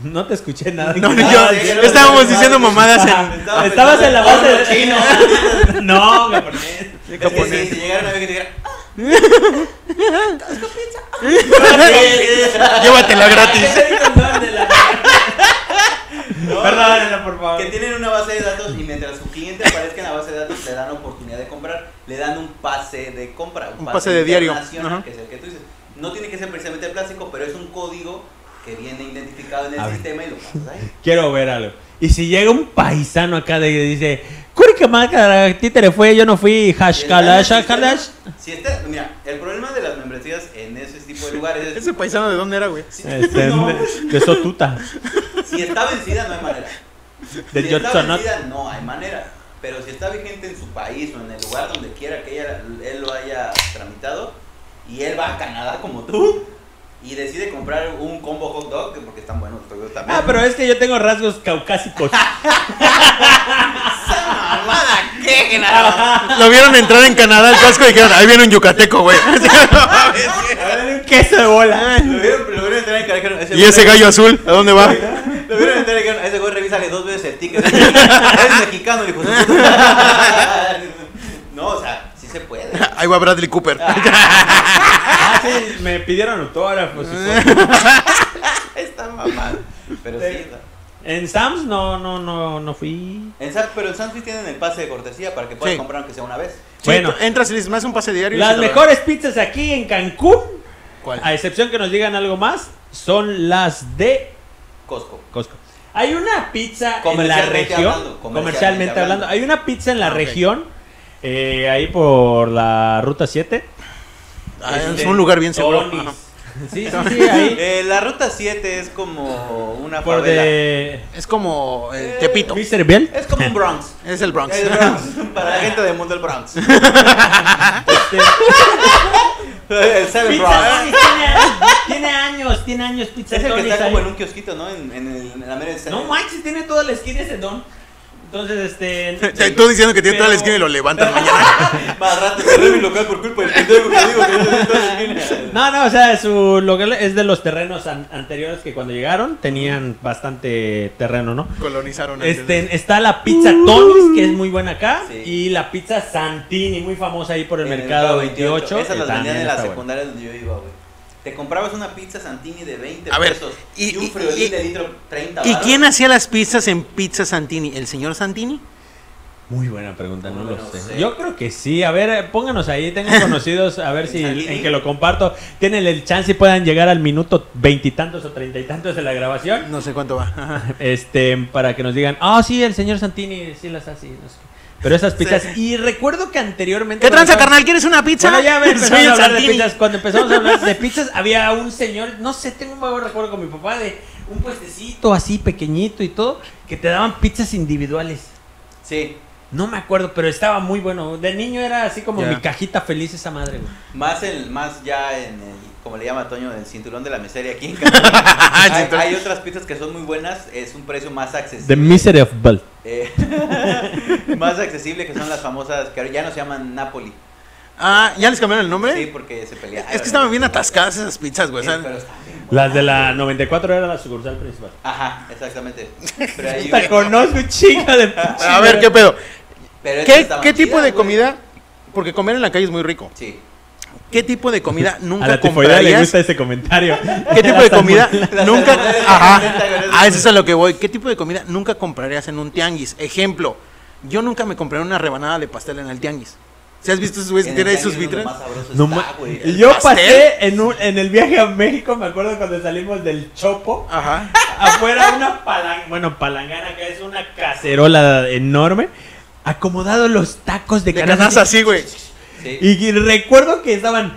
[laughs] No te escuché nada. No, Ah, yo, estábamos diciendo mamadas Ah, en... Estaba Estabas en la base de chino. [laughs] No, japonés. Es que sí, si llegara una vez que te dijera, [laughs] Llévatela gratis. No, Perdónenlo, por favor. que tienen una base de datos y mientras su cliente aparezca en la base de datos le dan la oportunidad de comprar, le dan un pase de compra, Un pase de diario. que es el que tú dices. No tiene que ser precisamente el plástico, pero es un código que viene identificado en el A ver. sistema y lo pasas ahí. [laughs] Quiero ver algo. Y si llega un paisano acá de que dice, Curi maca, títere fue, yo no fui, hash kalash, hash kalash. [laughs] Si está, mira, el problema de las membresías en ese tipo de lugares es ¿Ese paisano de dónde era, güey? si, Este, [laughs] no, de, de Sotuta, si está vencida no hay manera. de si George está vencida no hay manera. Pero si está vigente en su país o en el lugar donde quiera que ella, él lo haya tramitado y él va a Canadá como tú y decide comprar un combo hot dog porque están buenos los hot dogs también. Ah, pero es que yo tengo rasgos caucásicos. [laughs] mamada, qué general. Lo vieron entrar en Canadá al casco y dijeron, ahí viene un yucateco, güey. [laughs] un queso de bola. Lo vieron, lo vieron entrar en Canadá y dijeron, Y ese gallo azul, ¿a dónde va? Lo vieron entrar y dijeron, ese güey revísale dos veces el ticket. [laughs] Es mexicano, puta. No, o sea, sí se puede. Ahí va Bradley Cooper. Ah, sí, me pidieron autógrafos. y. [laughs] Está mamado. Pero sí. En Sam's no, no, no, no fui. En Sam- pero en Sam's tienen el pase de cortesía para que puedas Sí. comprar aunque sea una vez. Bueno. Bueno, entras y me hace un pase diario. Las mejores pizzas aquí en Cancún, ¿Cuál? a excepción que nos digan algo más, son las de Costco. Costco. Hay una pizza en la región, hablando, comercialmente, comercialmente hablando. hablando. hay una pizza en la Ah, ok. región, eh, ahí por la ruta 7. Ah, es Este, un lugar bien seguro. Ajá. Sí, sí, sí, ahí. [laughs] Eh, la ruta 7 es como una por favela. de Es como el Tepito. Mr. Biel. Es como un Bronx. Es el Bronx. Es Bronx. [laughs] Para la gente del mundo del Bronx. [laughs] el Seven Pizza Bronx. Tiene, tiene años, tiene años Pizza Es el que está como ahí. en un kiosquito, ¿no? En, en, el, en la mera. No manches, tiene toda la esquina ese don. Entonces, este. [laughs] Tú diciendo que tiene toda la esquina y lo levantan mañana. [laughs] Más rato cerré mi local por culpa del pendejo que digo que yo soy toda la esquina. No, no, o sea, su local es de los terrenos an- anteriores que cuando llegaron tenían bastante terreno, ¿no? Colonizaron. antes. Este, está la pizza Tony's, que es muy buena acá, Sí. y la pizza Santini, muy famosa ahí por el En mercado 28. Esas que las vendían en la está buena. secundaria donde yo iba, güey. Te comprabas una pizza Santini de 20 A ver, pesos y- y, un friolín y- de litro 30 ¿Y quién hacía las pizzas en Pizza Santini? ¿El señor Santini? Muy buena pregunta, no lo sé. sé. Yo creo que sí. A ver, eh, pónganos ahí, tengan [laughs] conocidos, a ver si Santini. en que lo comparto. Tienen el chance y puedan llegar al minuto veintitantos o treinta y tantos de la grabación. No sé cuánto va. [laughs] Este, para que nos digan, ah, sí, el señor Santini sí las hace. no sé qué". Pero esas pizzas. Y recuerdo que anteriormente. ¿Qué tranza, carnal? ¿Quieres una pizza? Bueno, ya [laughs] empezamos el a hablar de pizzas. Cuando empezamos a hablar de [laughs] pizzas, había un señor, no sé, tengo un vago recuerdo con mi papá de un puestecito así pequeñito y todo, que te daban pizzas individuales. Sí, No me acuerdo, pero estaba muy bueno. De niño era así como mi cajita feliz esa madre, güey. más, el, más ya en el, como le llama Toño, el cinturón de la miseria aquí en [laughs] Cancún. hay, otras pizzas que son muy buenas, es un precio más accesible. The Misery of Bell. Eh, [laughs] más accesible que son las famosas, que ahora ya no se llaman Napoli. Ah, ¿ya les cambiaron el nombre? Sí, porque se pelearon. Es que estaban bien atascadas esas pizzas, güey. Sí, Las de la buenas. 94 era la sucursal principal. Ajá, exactamente. Pero, ahí- Te conozco un chingo de [laughs] a ver, ¿qué pedo? pero ¿Qué, qué tipo chidas, de comida? Porque comer en la calle es muy rico. Sí. ¿Qué tipo de comida [laughs] A nunca la tifoidea le comprarías? gusta ese comentario. ¿Qué tipo de [laughs] comida [laughs] nunca... Ajá, a eso es a lo que voy. ¿Qué tipo de comida nunca comprarías en un tianguis? Ejemplo, yo nunca me compré una rebanada de pastel en el tianguis. ¿Si has visto esos güeyes que En tienen sus vitrinas? No yo pastel? pasé en, un- en el viaje a México, me acuerdo cuando salimos del Chopo, Ajá. afuera una palangana, bueno, palangana que es una cacerola enorme, acomodado los tacos de, De canasta así, güey. Sí. Y, y recuerdo que estaban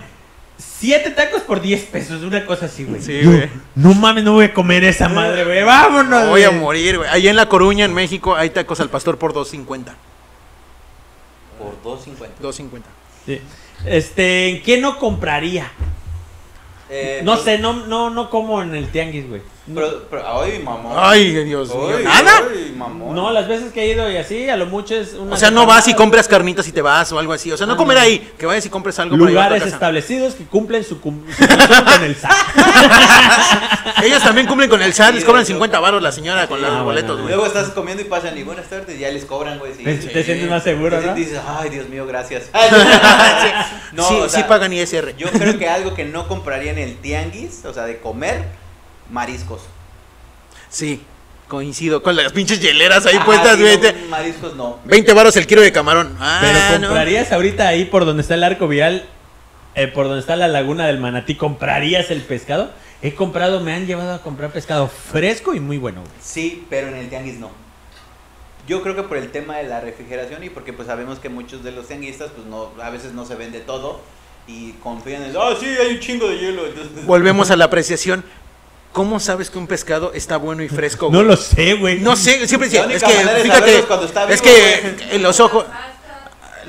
siete tacos por 10 pesos, una cosa así, güey. Sí, Yo, güey. No mames, no voy a comer esa madre, güey. Vámonos. Voy a morir, güey. Allá en La Coruña, en México, hay tacos al pastor por 2.50. Por 2.50. 2.50. Sí. Este, ¿en qué no compraría? Eh, No pues, sé, no, no, no como en el tianguis, güey. Pero, pero, ay, mamón. Ay, Dios mío. Ay, ¿Nada? ay, mamón. No, las veces que he ido y así, a lo mucho es una O sea, no vas y compras carnitas y te vas o algo así. O sea, no comer ahí, que vayas y compres algo para Lugares casa. establecidos que cumplen su, cum- su con el SAT. [laughs] Ellos también cumplen con el SAT, les cobran de hecho. 50 baros la señora con los Ah, boletos, bueno, güey. Luego estás comiendo y pasan y buenas tardes y ya les cobran, güey. Sí, Te, sientes más seguro, Dices- ¿no? Dices, ay, Dios mío, gracias. [laughs] sí, No, sí, o sea, sí pagan ISR. Yo creo que algo que no compraría en el tianguis, o sea, de comer, mariscos. Sí, coincido con las pinches hieleras ahí Ajá, puestas, no, te- mariscos no. 20 varos el kilo de camarón. Ah, Pero no. comprarías ahorita ahí por donde está el arco vial, eh, por donde está la laguna del manatí, ¿comprarías el pescado? He comprado, me han llevado a comprar pescado fresco y muy bueno. güey. Sí, pero en el tianguis no. Yo creo que por el tema de la refrigeración y porque pues sabemos que muchos de los tianguistas pues no a veces no se vende todo y confían en, ah, sí, hay un chingo de hielo. Entonces, Volvemos a la apreciación. ¿Cómo sabes que un pescado está bueno y fresco? No lo sé, güey. No sé, siempre decía, es que, fíjate, es está es vivo, que en los ojos,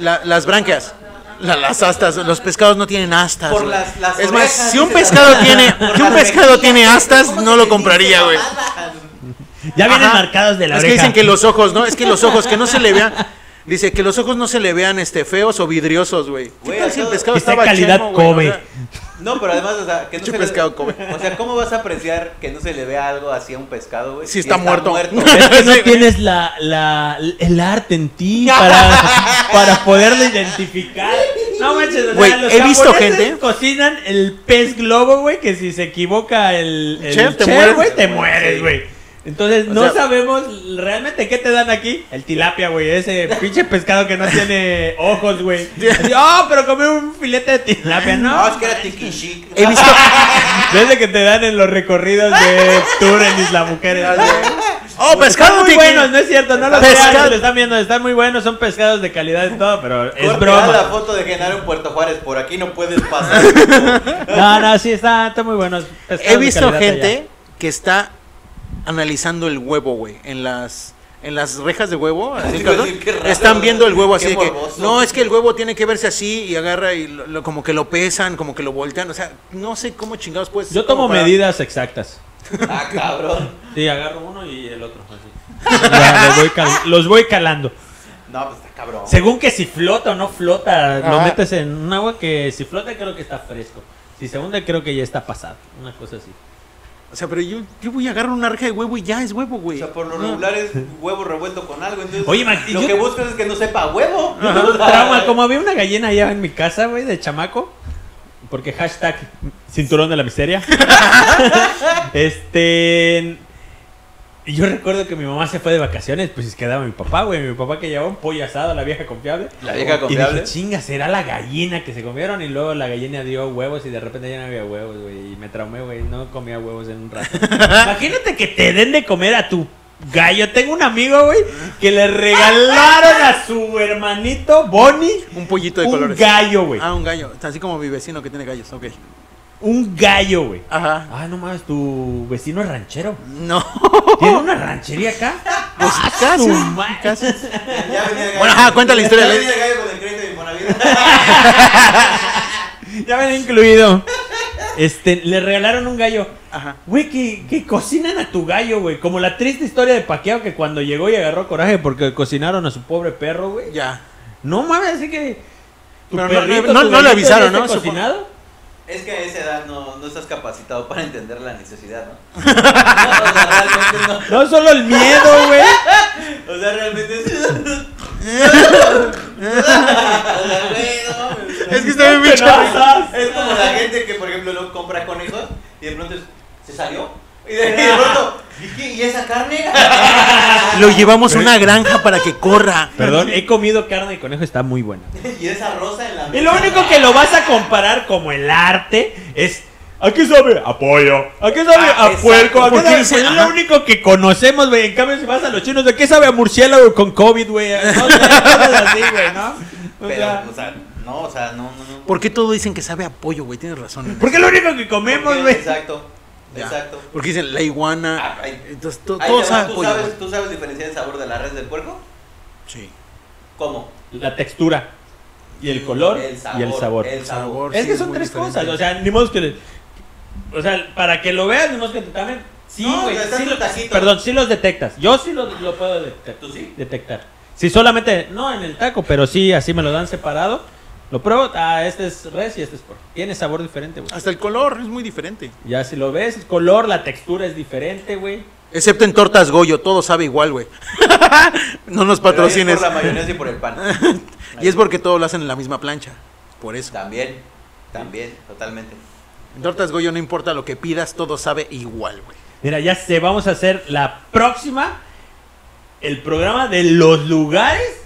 la- las branquias, la- las astas, los pescados no tienen astas. Por las- las es más, si un pescado tiene, si un pescado tiene astas, ¿cómo no lo compraría, güey. Ya vienen Ajá. marcados de la Es que oreja. dicen que los ojos, ¿no? Es que los ojos, que no se le vean, dice que los ojos no se le vean, este, feos o vidriosos, güey. ¿Qué Güey, tal si el todo- pescado estaba calidad chemo, güey? O Kobe. sea, No, pero además, o sea, que no Pinche se le pescado come. [laughs] O sea, ¿cómo vas a apreciar que no se le vea algo así a un pescado, güey? Sí está muerto. [laughs] Es que no Sí, güey. tienes la, la, el arte en ti para, [laughs] para poderlo identificar. No manches, o sea, Güey, los he visto japoneses gente- cocinan el pez globo, güey, que si se equivoca el, el Chef, te chef, mueres. güey, te mueres, Sí. güey. Entonces, O no sea- sabemos realmente qué te dan aquí. El tilapia, güey, ese pinche pescado que no tiene ojos, güey. Oh, pero comí un filete de tilapia, ¿no? No, es que era tiquishi. He visto, [laughs] Desde que te dan en los recorridos de tour en Isla Mujeres. oh, Están pescado muy buenos, no es cierto, no los Pescado. lo están viendo, están muy buenos, son pescados de calidad y todo, pero es Corte, broma. la foto de Genaro en Puerto Juárez, por aquí no puedes pasar. [laughs] No, no, sí, está, está muy buenos. pescados He visto gente allá. que está analizando el huevo, güey, en las en las rejas de huevo, así, cabrón, raro, están viendo el huevo así de que morboso. no, es que el huevo tiene que verse así y agarra y lo- lo- como que lo pesan, como que lo voltean, o sea, no sé cómo chingados puedes Yo tomo para- medidas exactas. ah, cabrón. Sí, agarro uno y el otro, así. [laughs] Ya, los, voy cal- los voy calando. No, pues está cabrón. Según que si flota o no flota, lo metes en un agua que si flota creo que está fresco. Si se hunde creo que ya está pasado. Una cosa así. O sea, pero yo, yo voy a agarrar una reja de huevo y ya es huevo, O güey. sea, por lo No. regular es huevo revuelto con algo. Entonces, Oye, Max, lo yo- que buscas es que no sepa huevo. Un [laughs] trauma, como había una gallina allá en mi casa, güey, de chamaco. Porque hashtag cinturón de la miseria. [laughs] este. Y yo recuerdo que mi mamá se fue de vacaciones, pues quedaba mi papá, güey. Mi papá que llevaba un pollo asado, la vieja confiable. La vieja Y confiable. dije, chinga, será la gallina que se comieron. Y luego la gallina dio huevos y de repente ya no había huevos, güey. Y me traumé, güey. No comía huevos en un rato. [laughs] Imagínate que te den de comer a tu gallo. Tengo un amigo, güey, que le regalaron a su hermanito Bonnie Un pollito de un colores. gallo, güey. Ah, un gallo, así como mi vecino que tiene gallos, ok. Un gallo, güey. Ajá. Ah, no mames, tu vecino es ranchero. No, ¿Tiene una ranchería acá? [laughs] pues Ah, casi, su madre. casi. Ya venía el gallo. Bueno, ajá, cuenta la historia. Ya venía el gallo con el crédito de Infonavit. [laughs] Ya incluido. Este, le regalaron un gallo. Ajá. Güey, que, que cocinan a tu gallo, güey. Como la triste historia de Paquiao que cuando llegó y agarró coraje porque cocinaron a su pobre perro, güey. Ya. No mames, así que. Tu Pero no- perrito, no- tu no le gallito avisaron, ¿no? cocinado? Es que a esa edad no, no estás capacitado para entender la necesidad, ¿no? [laughs] no o sea, realmente no. No solo el miedo, güey. [laughs] O sea, realmente es. O sea, güey, no mames. [laughs] Es que está bien Es como la gente que, por ejemplo, luego compra conejos y de pronto es- se salió. Y de, y de pronto, ¿y, esa carne? [laughs] Lo llevamos a una granja para que corra. Perdón, he comido carne de conejo, está muy buena. [laughs] y esa rosa en la Y lo único que lo vas a comparar como el arte es. ¿A qué sabe? A pollo. ¿A qué sabe? Ah, a puerco. ¿A qué Porque sabe? dice, es lo único que conocemos, güey. En cambio, si vas a los chinos, ¿de qué sabe a murciélago con COVID, güey? No cosas así, güey, ¿no? O Pero, sea, o sea, no, o sea, no, no, no. ¿Por qué todo dicen que sabe a pollo, güey? Tienes razón. porque es lo único que comemos, güey. Exacto, Ya. exacto. Porque dicen la iguana. Ah. Entonces, to- Ahí ¿tú, pollo, sabes, ¿Tú sabes diferenciar el sabor de la res del puerco? Sí. ¿Cómo? La textura. Y el color. El sabor, y el sabor. el Sabor. Es sí, que son tres diferente. cosas. O sea, ni modo que. le- O sea, para que lo veas, ni modo que te también. Sí, No, güey. están sí lo- perdón, sí los detectas. Yo sí lo, lo puedo detectar. ¿Tú sí? Detectar. Si solamente, no en el taco, pero sí, así me lo dan separado. Lo pruebo, ah, este es res y este es pork. Tiene sabor diferente, güey. Hasta el color es muy diferente. Ya si lo ves, el color, la textura es diferente, güey. Excepto en tortas Goyo, todo sabe igual, güey. [laughs] no nos Pero ahí es patrocines. por la mayonesa y por el pan. [laughs] Y es porque todo lo hacen en la misma plancha. Por eso. También, también, totalmente. En tortas Goyo no importa lo que pidas, todo sabe igual, güey. Mira, ya sé, vamos a hacer la próxima, el programa de los lugares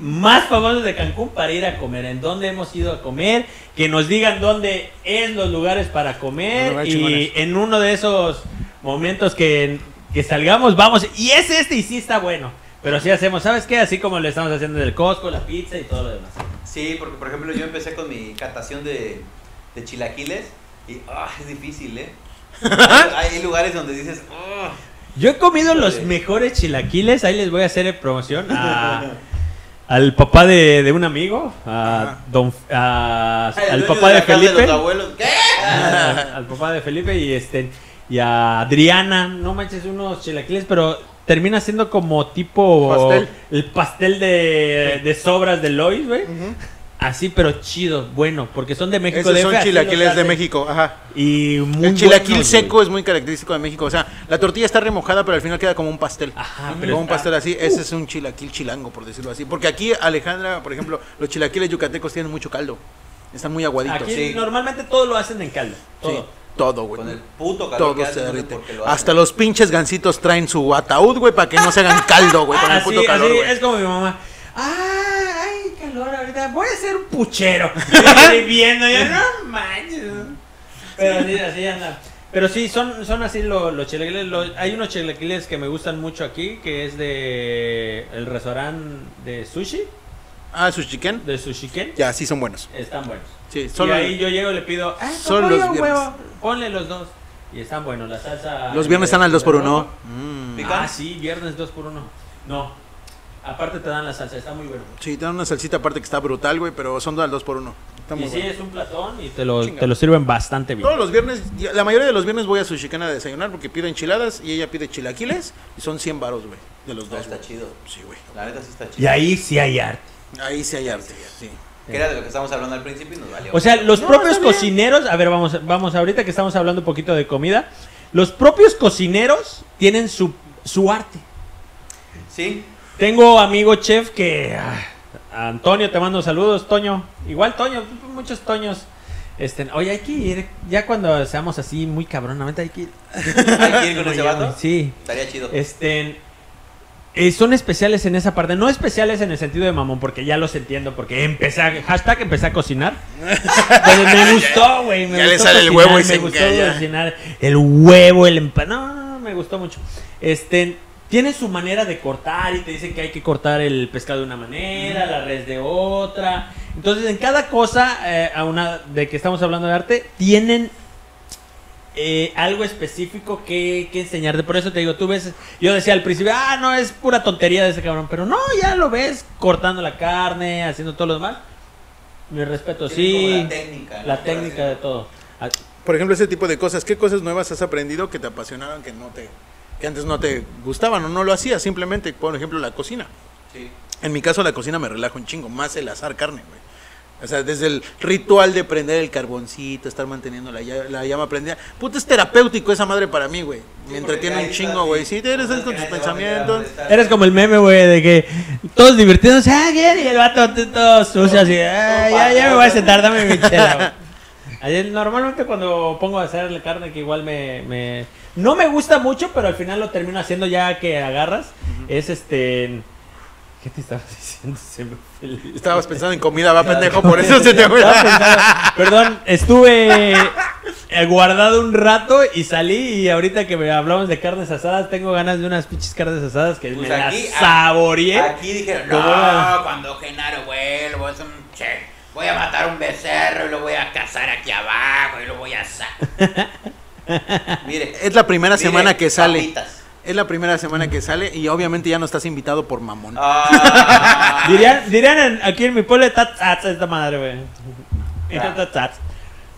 más famosos de Cancún para ir a comer. En dónde hemos ido a comer, que nos digan dónde es los lugares para comer y chingones. en uno de esos momentos que, que salgamos, vamos, y es este y sí está bueno. Pero sí hacemos, ¿sabes qué? Así como lo estamos haciendo del Costco, la pizza y todo lo demás. Sí, porque por ejemplo yo empecé con mi catación de, de chilaquiles y ah, es difícil, ¿eh? hay, [laughs] hay lugares donde dices, "Ah". Yo he comido los mejores chilaquiles, ahí les voy a hacer promoción a- [laughs] al papá de, de un amigo, a don, a- al papá de Felipe, al papá de Felipe y este y a Adriana, no manches unos chilaquiles, pero termina siendo como tipo Pastel. el pastel de, de sobras de Lois, güey. Así, pero chido, bueno, porque son de México. Esos son chilaquiles de. México, ajá. Y muy El chilaquil seco güey. es muy característico de México. O sea, la tortilla está remojada, pero al final queda como un pastel. Ajá, como pero un está- pastel así. Ese es un chilaquil chilango, por decirlo así. Porque aquí, Alejandra, por ejemplo, los chilaquiles yucatecos tienen mucho caldo. Están muy aguaditos. Aquí Sí. normalmente todo lo hacen en caldo. Todo. Sí, todo, güey. Con el puto calor Todo que se derrite. lo. Hasta los pinches gancitos traen su ataúd, güey, para que no se hagan caldo, güey, con el puto calor, así, es como mi mamá. Ay, Voy a hacer un puchero. [laughs] Y viendo, yo, no [laughs] manches. Pero así, así anda. Pero sí, son, son así lo- los chilaquiles. lo- hay unos chilaquiles que me gustan mucho aquí, que es de el restaurante de sushi, Ah, su chicken. de Sushiken. Ya, sí son buenos. Están buenos. Sí, Solo y ahí yo llego y le pido, ah, Solo pollo, los viernes. huevo, ponle los dos. Y están buenos, la salsa. los viernes están al 2 por 1 Pica. Ah, sí, viernes 2 por 1 No. Aparte te dan la salsa, está muy bueno. Sí, te dan una salsita aparte que está brutal, güey, pero son al 2 por 1 Está Y muy sí, bueno. es un platón y te lo, Chinga. te lo sirven bastante bien. Todos los viernes, la mayoría de los viernes voy a su chicana a desayunar porque pido enchiladas y ella pide chilaquiles y son 100 varos, güey, de los Ah, dos. está güey. chido. Sí, güey. La neta sí está chido. Y ahí sí hay arte. Ahí sí hay arte, sí. Que era de lo que estábamos hablando al principio y nos valió. O sea, los No, propios está cocineros, a ver, vamos, vamos, ahorita que estamos hablando un poquito de comida, los propios cocineros tienen su, su arte. sí, Tengo amigo chef que... ah, Antonio, te mando saludos, Toño. Igual Toño, muchos Toños. Este, oye, hay que ir, ya cuando seamos así muy cabronamente, hay que ir. hay que ir con ese vato. Sí. Estaría chido. Este, eh, son especiales en esa parte. No especiales en el sentido de mamón, porque ya los entiendo. Porque empecé a, hashtag empecé a cocinar. Pero me [laughs] gustó, güey. me Ya le sale el huevo y me se gustó cocinar. El huevo, el empanado. No, no, no, me gustó mucho. Este, tiene su manera de cortar y te dicen que hay que cortar el pescado de una manera, la res de otra. Entonces, en cada cosa, eh, a una de que estamos hablando de arte, tienen eh, algo específico que, que enseñarte. Por eso te digo, tú ves, yo decía al principio, ah, no, es pura tontería de ese cabrón, pero no, ya lo ves cortando la carne, haciendo todo lo demás. Mi respeto, sí, La técnica. la técnica de todo. Por ejemplo, ese tipo de cosas. ¿Qué cosas nuevas has aprendido que te apasionaron que no te que antes no te gustaban o no lo hacías? Simplemente, por ejemplo, la cocina. Sí. En mi caso, la cocina me relaja un chingo, más el asar carne, güey. O sea, desde el ritual de prender el carboncito, estar manteniendo la, la llama prendida. Puta, es terapéutico esa madre para mí, güey. Me Sí, entretiene un chingo, güey. Sí, te eres con tus pensamientos. Eres como el meme, güey, de que todos divirtiéndose, ah, bien, y el vato todo sucio así, ah, ya, ya me voy a sentar, dame mi chela. güey. [laughs] Ayer, normalmente cuando pongo a hacer la carne, que igual me, me- No me gusta mucho, pero al final lo termino haciendo ya que agarras, es este... ¿Qué te estabas [laughs] diciendo? Se me fue el- Estabas pensando en comida, va pendejo, por eso se te fue. pensando- [laughs] Perdón, estuve eh, guardado un rato y salí y ahorita que me hablamos de carnes asadas, tengo ganas de unas pinches carnes asadas que Pues me las aquí- saboreé. Aquí dijeron, Como no, cuando Genaro vuelva, es un che, voy a matar un becerro y lo voy a cazar aquí abajo y lo voy a asar. [laughs] [laughs] Mire, Es la primera mire, semana que sale. papitas. Es la primera semana que sale y obviamente ya no estás invitado por mamón. Ah, [laughs] Dirían, dirían en- aquí en mi pueblo, tats, esta madre, güey. [laughs] Ah.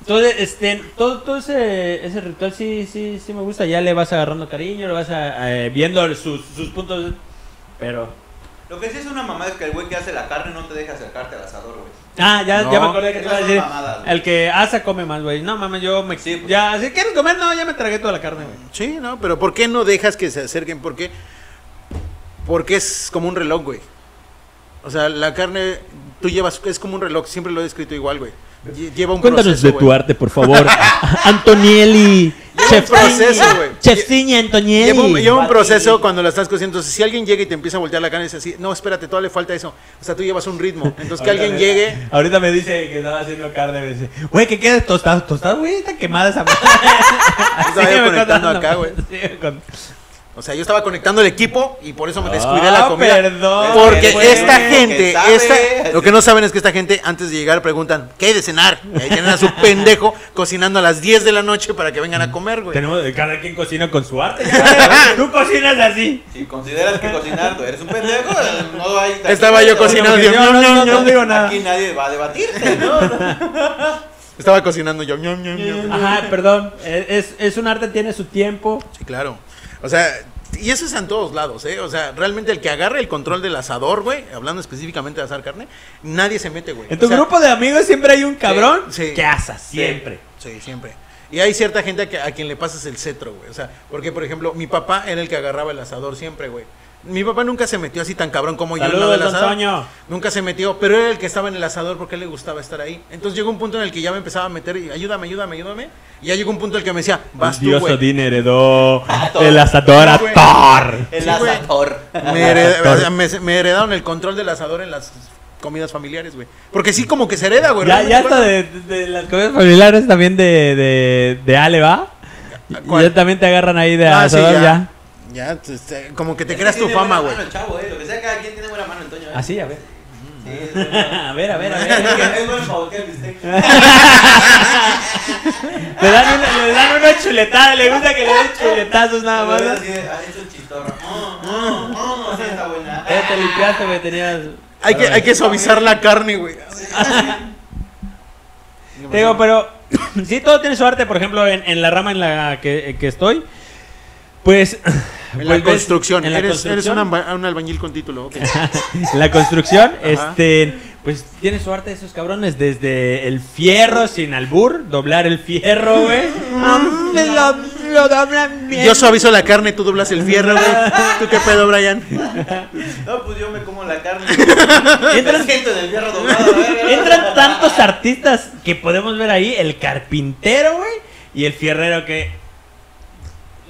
Entonces, este, todo, todo ese, ese ritual sí, sí, sí me gusta. Ya le vas agarrando cariño, le vas a- eh, viendo sus, sus puntos. Pero. Lo que sí es una mamada es que el güey que hace la carne no te deja acercarte al asador, güey. Ah, ya, No. ya me acordé que te iba a decir. son mamadas, güey. El que asa come más, güey. No mames, yo me. Sí, pues. ya, si quieres comer, no, ya me tragué toda la carne, güey. Sí, ¿no? Pero ¿por qué no dejas que se acerquen? ¿Por qué? Porque es como un reloj, güey. O sea, la carne, tú llevas, es como un reloj, siempre lo he descrito igual, güey. Lle- Lleva un proceso, güey. arte, por favor. [laughs] Antonielli. Lleva un proceso, güey. Chefciña Antonielli. Lleva un, lleva un proceso cuando la estás cociendo. Entonces, si alguien llega y te empieza a voltear la carne y dice así, no, espérate, todavía le falta eso. O sea, tú llevas un ritmo. Entonces, que alguien llegue. Ahorita me dice que estaba haciendo carne. Me dice, güey, que queda tostado. Tostado, güey, está quemada esa madre. [laughs] Estaba [laughs] yo conectando acá, güey. O sea, yo estaba conectando el equipo y por eso me descuidé Ah, la comida. perdón. Porque Güey, esta que gente, esta, lo que no saben es que esta gente antes de llegar preguntan, ¿qué hay de cenar? Y ahí tienen a su [laughs] pendejo cocinando a las 10 de la noche para que vengan a comer, güey. Tenemos, cada quien cocina con su arte. ya. [laughs] Tú cocinas así. Si consideras que cocinar tú eres un pendejo, no hay. Estaba yo cocinando, yo, no, no, ñam, no digo nada. Aquí nadie va a debatirte, [laughs] ¿no? Estaba cocinando yo. Ajá, perdón. Es, es un arte, tiene su tiempo. Sí, claro. O sea, y eso es en todos lados, ¿eh? O sea, realmente el que agarre el control del asador, güey, hablando específicamente de asar carne, nadie se mete, güey. En tu O sea, grupo de amigos siempre hay un cabrón sí. que asa, siempre. Sí, siempre. Y hay cierta gente a, que- a quien le pasas el cetro, güey. O sea, porque, por ejemplo, mi papá era el que agarraba el asador siempre, güey. Mi papá nunca se metió así tan cabrón como yo en del asador. Toño. Nunca se metió, pero era el que estaba en el asador porque a él le gustaba estar ahí. Entonces llegó un punto en el que ya me empezaba a meter y ayúdame, ayúdame, ayúdame. Y ya llegó un punto en el que me decía, vas tú, güey. Odín heredó el asador a. Thor. El Sí, güey. asador. Me, hered- o sea, me- me heredaron el control del asador en las comidas familiares, güey. Porque sí como que se hereda, güey. Ya, ya hasta de, de las comidas familiares también de, de, de Ale, ¿va? Y ¿Cuál? ya también te agarran ahí de Ah, sí, asador, ya. ya. Ya, pues, eh, como que te creas que tu fama, güey. chavo, eh. Lo que sea, cada quien tiene buena mano, Antonio. ¿eh? Así, a ver. Sí, es [laughs] buena. A ver, a ver, a ver. que es el bistec. [laughs] Le dan, una, le dan una chuletada, le gusta que le den chuletazos nada más. Pero así, ha hecho un chistorro. Oh, oh, oh, sí, está buena. Eh, te limpiaste, güey, tenías... Hay que, hay que suavizar la carne, güey. Te digo, pero [coughs] sí, todo tiene su arte. Por ejemplo, en, en la rama en la que, que estoy, pues... En la construcción. en la eres, un, albañil con título. ok. [laughs] la construcción, este, pues tiene su arte esos cabrones, desde el fierro sin albur, doblar el fierro, güey. lo, lo doblan bien. Yo suavizo la carne, tú doblas el fierro, güey. ¿Tú qué pedo, Brian? No, pues yo me como la carne. [laughs] Entran- Me siento en el fierro doblado. ¿eh? Entran tantos artistas que podemos ver ahí, el carpintero, güey, y el fierrero que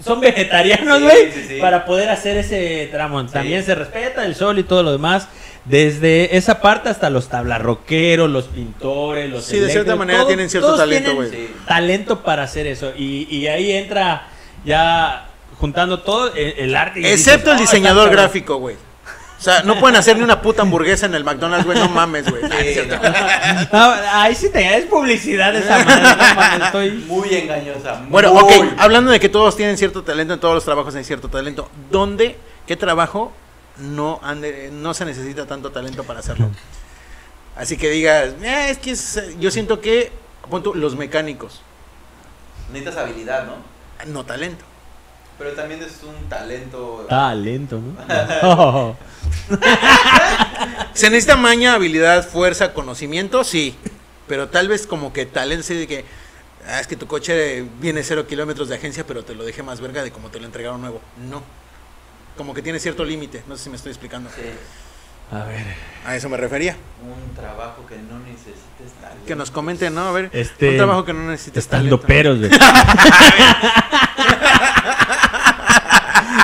son [laughs] vegetarianos, güey, sí, sí. para poder hacer ese tramo. También se respeta el sol y todo lo demás. Desde esa parte hasta los tablarroqueros, los pintores, los Sí, de cierta manera todos- tienen cierto talento, güey. Talento para hacer eso. Y, y ahí entra ya juntando todo el, el arte. y dices, Excepto el "Oh, diseñador está cabrón". gráfico, güey. O sea, no pueden hacer ni una puta hamburguesa en el McDonald's, güey. No mames, güey. Sí, no. No, ahí sí te es publicidad esa madre. no estoy... Muy engañosa. Bueno, muy. ok, hablando de que todos tienen cierto talento, en todos los trabajos hay cierto talento, ¿dónde, qué trabajo no, ande- no se necesita tanto talento para hacerlo? Así que digas, "Eh, es que es- yo siento que, punto, los mecánicos, Necesitas habilidad, ¿no? no talento. Pero también es un talento. Talento, ¿no? Oh. [laughs] ¿Se necesita maña, habilidad, fuerza, conocimiento? Sí, pero tal vez como que talento, sí, de que, "Ah, es que tu coche viene cero kilómetros de agencia, pero te lo dejé más verga de como te lo entregaron nuevo. No. Como que tiene cierto límite, no sé si me estoy explicando. Sí, A ver. A eso me refería. un trabajo que no necesites talento. Que nos comenten, ¿no? A ver, Este, un trabajo que no necesites Estando talento. peros, güey. [laughs] [laughs]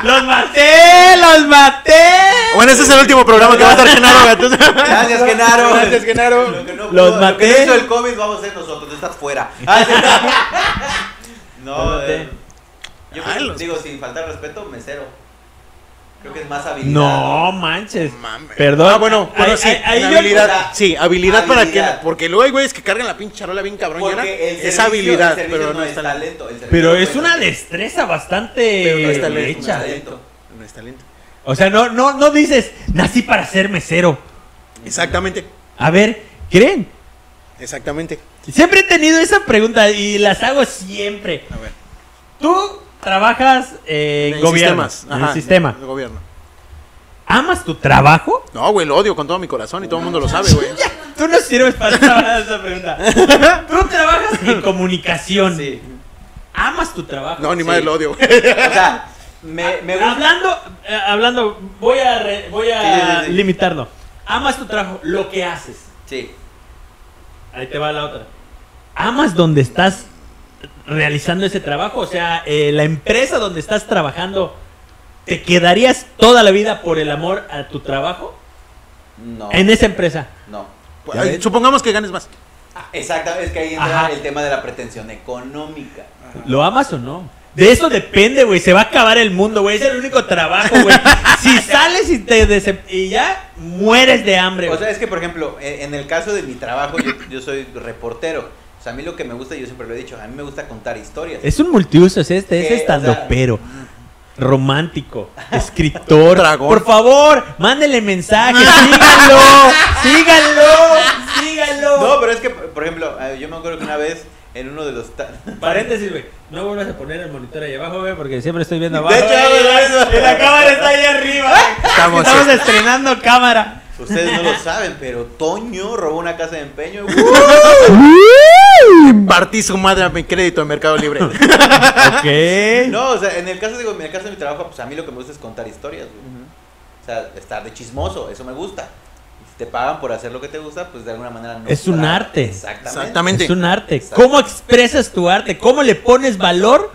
¡Los maté! ¡Los maté! Bueno, ese es el último programa que va a estar Genaro, [laughs] gatos. Gracias, Genaro. Gracias, Genaro. Lo que no, Los maté. Lo que hizo el COVID, vamos a hacer nosotros. Tú estás fuera. Ah, no, [laughs] eh, yo Ah, creo- los- digo, sin faltar respeto, mesero. Creo que es más habilidad. No manches. Mames. Perdón. Ah, bueno, bueno, Ahí- sí, ahí- ahí una yo- habilidad. o sea, sí, habilidad, para que. Porque luego hay güeyes que cargan la pinche charola bien cabrón llena. Porque el Es habilidad, el pero no, no es es talento. talento. el servicio Pero no es una destreza bastante Pero no es talento. hecha. talento. No es talento. O sea, no, no, no dices, nací para ser mesero. Exactamente. A ver, ¿creen? Exactamente. Siempre he tenido esa pregunta y las hago siempre. A ver. Tú trabajas eh, en gobierno, sistemas. en el sistema. El gobierno. ¿Amas tu trabajo? No, güey, lo odio con todo mi corazón y todo el mundo lo sabe, güey. [laughs] Tú no sirves para trabajar esa pregunta. [laughs] Tú trabajas en comunicación. Sí. ¿Amas tu trabajo? No, ni Sí. madre lo odio, güey. O sea, [laughs] me, me gusta. Hablando, eh, hablando, voy a, re- voy a Sí, sí, sí. limitarlo. ¿Amas tu trabajo? Lo que haces. Sí. Ahí te va la otra. ¿Amas donde estás realizando ese trabajo? O sea, eh, la empresa donde estás trabajando, ¿te quedarías toda la vida por el amor a tu trabajo? No. En esa empresa. No. Supongamos que ganes más. Ah, Exacto, es que ahí entra Ajá. el tema de la pretensión económica. ¿Lo amas o no? De eso depende, güey. Se va a acabar el mundo, güey. Es el único trabajo, güey. [laughs] si sales y te y ya mueres de hambre. O sea, es que, por ejemplo, en en el caso de mi trabajo, yo, yo soy reportero. O sea, a mí lo que me gusta, yo siempre lo he dicho, a mí me gusta contar historias. es un multiusos este, es O estandopero. Romántico, [laughs] escritor. Dragón. Por favor, mándele mensaje, síganlo, [laughs] síganlo, síganlo. No, pero es que, por ejemplo, eh, yo me acuerdo que una vez en uno de los... [laughs] Paréntesis, güey. No vuelvas a poner el monitor ahí abajo, güey, porque siempre estoy viendo De abajo. hecho, güey, eso- y la cámara está ahí arriba. Estamos- Estamos estrenando cámara. Ustedes no lo saben, pero Toño robó una casa de empeño. Partí su madre a mi crédito en Mercado Libre. [laughs] Ok. No, o sea, en el caso, digo, en el caso de mi trabajo, pues a mí lo que me gusta es contar historias, güey. O sea, estar de chismoso, eso me gusta. Si te pagan por hacer lo que te gusta, pues de alguna manera no. Es un tra- arte. Exactamente. Exactamente. Es un arte. ¿Cómo expresas tu arte? ¿Cómo le pones valor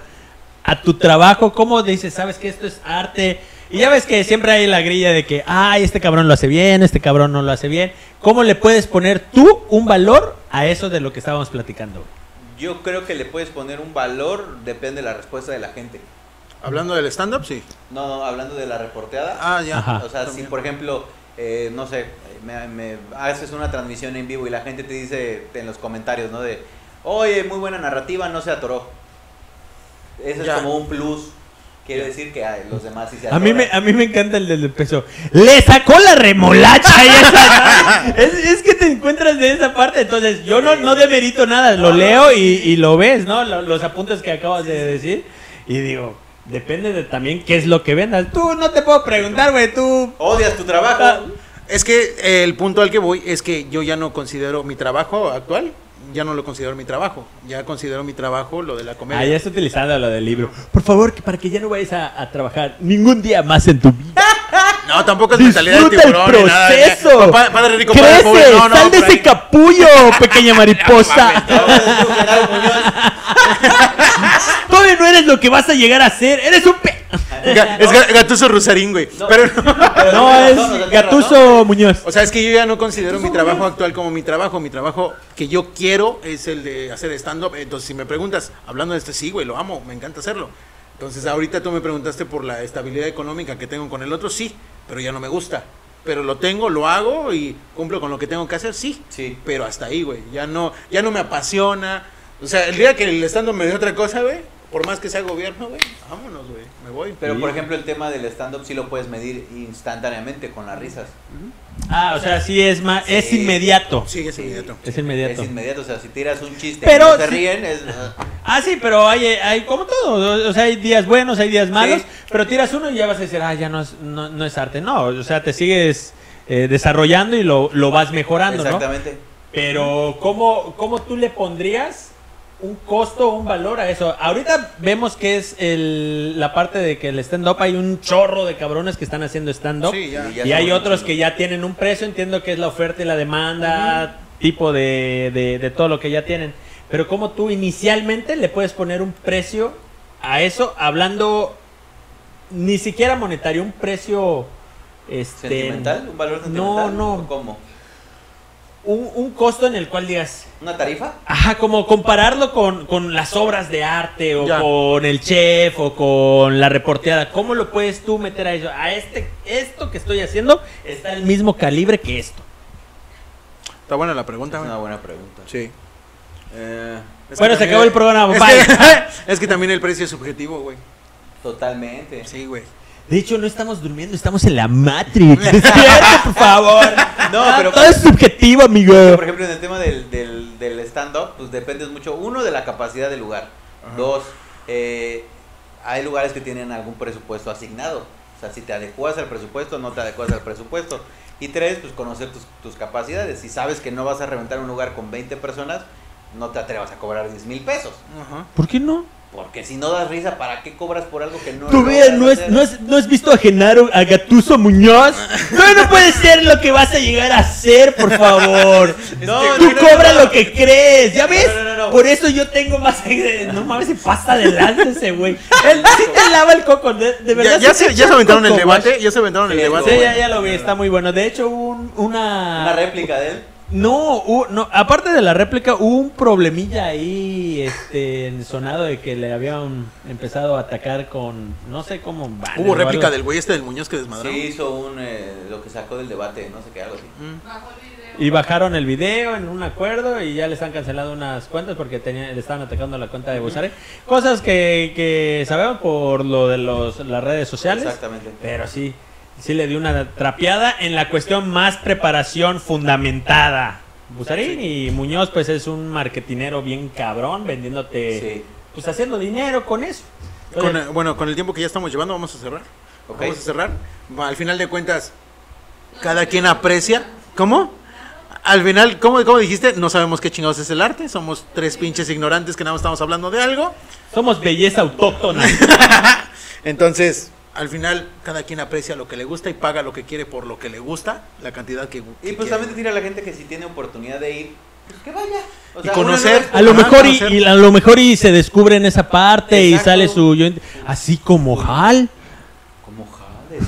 a tu trabajo? ¿Cómo dices, sabes que esto es arte? Y ya ves que siempre hay la grilla de que, ay, este cabrón lo hace bien, este cabrón no lo hace bien. ¿Cómo le puedes poner tú un valor a eso de lo que estábamos platicando? Yo creo que le puedes poner un valor, depende de la respuesta de la gente. Hablando del stand-up, sí. No, no, hablando de la reporteada. Ah, ya. Ajá. O sea, si También. por ejemplo, eh, no sé, me, me haces una transmisión en vivo y la gente te dice en los comentarios, ¿no? De, oye, muy buena narrativa, no se atoró. Ese Ya. es como un plus. Quiere decir que ay, los demás sí se A mí, me, atoran. a mí me encanta el del peso. ¡Le sacó la remolacha! y esa- es, es que te encuentras de esa parte. Entonces, yo no, no demerito nada. Lo leo y, y lo ves, ¿no? Lo- Los apuntes que acabas de decir. Y digo, depende de también qué es lo que vendas. Tú no te puedo preguntar, güey. Tú. Odias tu Ah, trabajo. Es que eh, el punto al que voy es que yo ya no considero mi trabajo actual, ya no lo considero mi trabajo. Ya considero mi trabajo lo de la comedia. Ah, ya está utilizando lo del libro. Por favor, que para que ya no vayas a, a trabajar ningún día más en tu vida. No, tampoco es mentalidad de Disfruta el tiburón ni nada. ya. proceso. Pa- Padre rico, padre Crece, pobre. No, no, sal de ese capullo, pequeña mariposa. Todavía no eres lo que vas a llegar a ser. Eres un pe... [laughs] Ga- Es ga- Gatuso Rusarín, güey. No. Pero no. [laughs] Es Gatuso Muñoz. O sea, es que yo ya no considero mi trabajo actual como mi trabajo. Mi trabajo que yo quiero es el de hacer stand-up. Entonces, si me preguntas, hablando de este, sí, güey, lo amo, me encanta hacerlo. Entonces, ahorita tú me preguntaste por la estabilidad económica que tengo con el otro, sí, pero ya no me gusta. Pero lo tengo, lo hago y cumplo con lo que tengo que hacer, sí. Sí. Pero hasta ahí, güey. Ya no, ya no me apasiona. O sea, el día que el stand-up me dé otra cosa, güey, por más que sea gobierno, güey, vámonos, güey, me voy. Pero Sí. por ejemplo, el tema del stand-up sí lo puedes medir instantáneamente con las risas. Ah, o sea, sí es más, es inmediato. Sí, es inmediato. Es inmediato. Es inmediato, o sea, si tiras un chiste Pero y no se sí- ríen, es... [laughs] Ah, sí, pero hay, hay como todo. O sea, hay días buenos, hay días malos. Sí. Pero tiras uno y ya vas a decir, ah, ya no es, no, no es arte. No, o sea, te sigues eh, desarrollando y lo, lo vas mejorando, ¿no? Exactamente. Pero, ¿cómo, ¿cómo tú le pondrías un costo o un valor a eso? Ahorita vemos que es el, la parte de que el stand-up hay un chorro de cabrones que están haciendo stand-up. Sí, ya. Y hay otros que ya tienen un precio, entiendo que es la oferta y la demanda, tipo de, de- de todo lo que ya tienen. Pero ¿cómo tú inicialmente le puedes poner un precio a eso, hablando ni siquiera monetario, un precio... Este, ¿Sentimental? ¿Un valor No, sentimental? no. ¿O ¿Cómo? Un, un costo en el cual digas, ¿Una tarifa? Ajá, como compararlo con, con las obras de arte o Ya. con el chef o con la reporteada. ¿Cómo lo puedes tú meter a eso? A este, esto que estoy haciendo está al mismo calibre que esto. Está buena la Es pregunta, güey. una buena pregunta. Sí. Eh, Es Bueno, se acabó el programa, [laughs] Es que, [laughs] es que también el precio es subjetivo, güey. totalmente. Sí, güey. De hecho, no estamos durmiendo, estamos en la Matrix. [laughs] Despierta, por favor. No, Ah, pero- Todo es subjetivo, amigo. Por ejemplo, en el tema del, del, del stand-up, pues dependes mucho, uno, de la capacidad del lugar. Dos, eh, hay lugares que tienen algún presupuesto asignado. O sea, si te adecuas al presupuesto, no te adecuas al presupuesto. Y tres, pues conocer tus, tus capacidades. Si sabes que no vas a reventar un lugar con 20 personas, no te atrevas a cobrar 10 mil pesos. Ajá. ¿Por qué no? Porque si no das risa, ¿para qué cobras por algo que no Tú logras ¿no, es, hacer? no, es- ¿no has visto a Genaro, a Gatuso Muñoz? [laughs] No, no puede ser lo que vas a llegar a ser, por favor. [laughs] No, Tú no, no, cobra no. lo que crees, ¿ya ves? No, no, no, no. Por eso yo tengo más... [laughs] No mames, se pasa adelante ese güey. Él sí te lava el coco, de, de verdad. Ya, se, ya se aventaron el coco, debate, ya se aventaron el Sí, debate. Sí, ya, ya lo vi, está muy bueno. De hecho, un- una... Una réplica de él. No, hu- no, aparte de la réplica, hubo un problemilla ahí, este, en sonado de que le habían empezado a atacar con, no sé cómo. banner Hubo réplica algo. del güey este del Muñoz que desmadraron. Sí, hizo un, eh, lo que sacó del debate, no sé qué, algo así. Mm. Y bajaron el video en un acuerdo y ya les han cancelado unas cuentas porque tenían, le estaban atacando la cuenta de Busare. Cosas que, que sabemos por lo de los, las redes sociales. Exactamente. Pero sí, sí le dio una trapeada en la cuestión más preparación fundamentada. Busarín y Muñoz pues es un marketinero bien cabrón vendiéndote, Sí. pues haciendo dinero con eso. Con, eh, bueno, con el tiempo que ya estamos llevando, vamos a cerrar. Ok. Vamos a cerrar. Al final de cuentas, cada quien aprecia. ¿Cómo? Al final, ¿cómo, ¿cómo dijiste? No sabemos qué chingados es el arte. Somos tres pinches ignorantes que nada más estamos hablando de algo. Somos belleza autóctona. [laughs] Entonces, al final, cada quien aprecia lo que le gusta y paga lo que quiere por lo que le gusta, la cantidad que, Y que pues quiere. también decir a la gente que si tiene oportunidad de ir, pues que vaya. O Y conocer. no es- A lo mejor y, y a lo mejor y se descubre en esa parte y sale su yo así como Hal. Como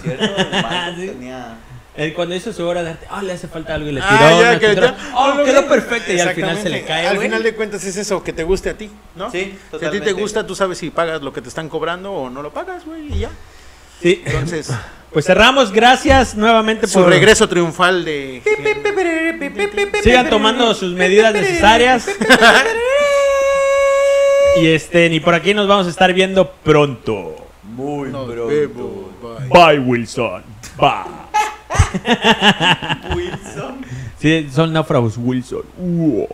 ¿cierto? [laughs] Sí. tenía... Él cuando hizo su obra de arte, ah, le hace falta algo y le tiró. Ah, ya, que ya- Oh, quedó perfecto y al final se le cae, Al güey. final de cuentas es eso, que te guste a ti, ¿no? Sí, Si a ti te gusta, tú sabes si pagas lo que te están cobrando o no lo pagas, güey, y ya. Sí. Entonces, Pues cerramos, gracias nuevamente su por regreso triunfal de... Sigan tomando sus medidas necesarias. y este, ni por aquí nos vamos a estar viendo pronto. Muy Nos pronto. vemos, bye. Bye, Wilson. Bye. Wilson. Sí, son náufragos Wilson. Uo.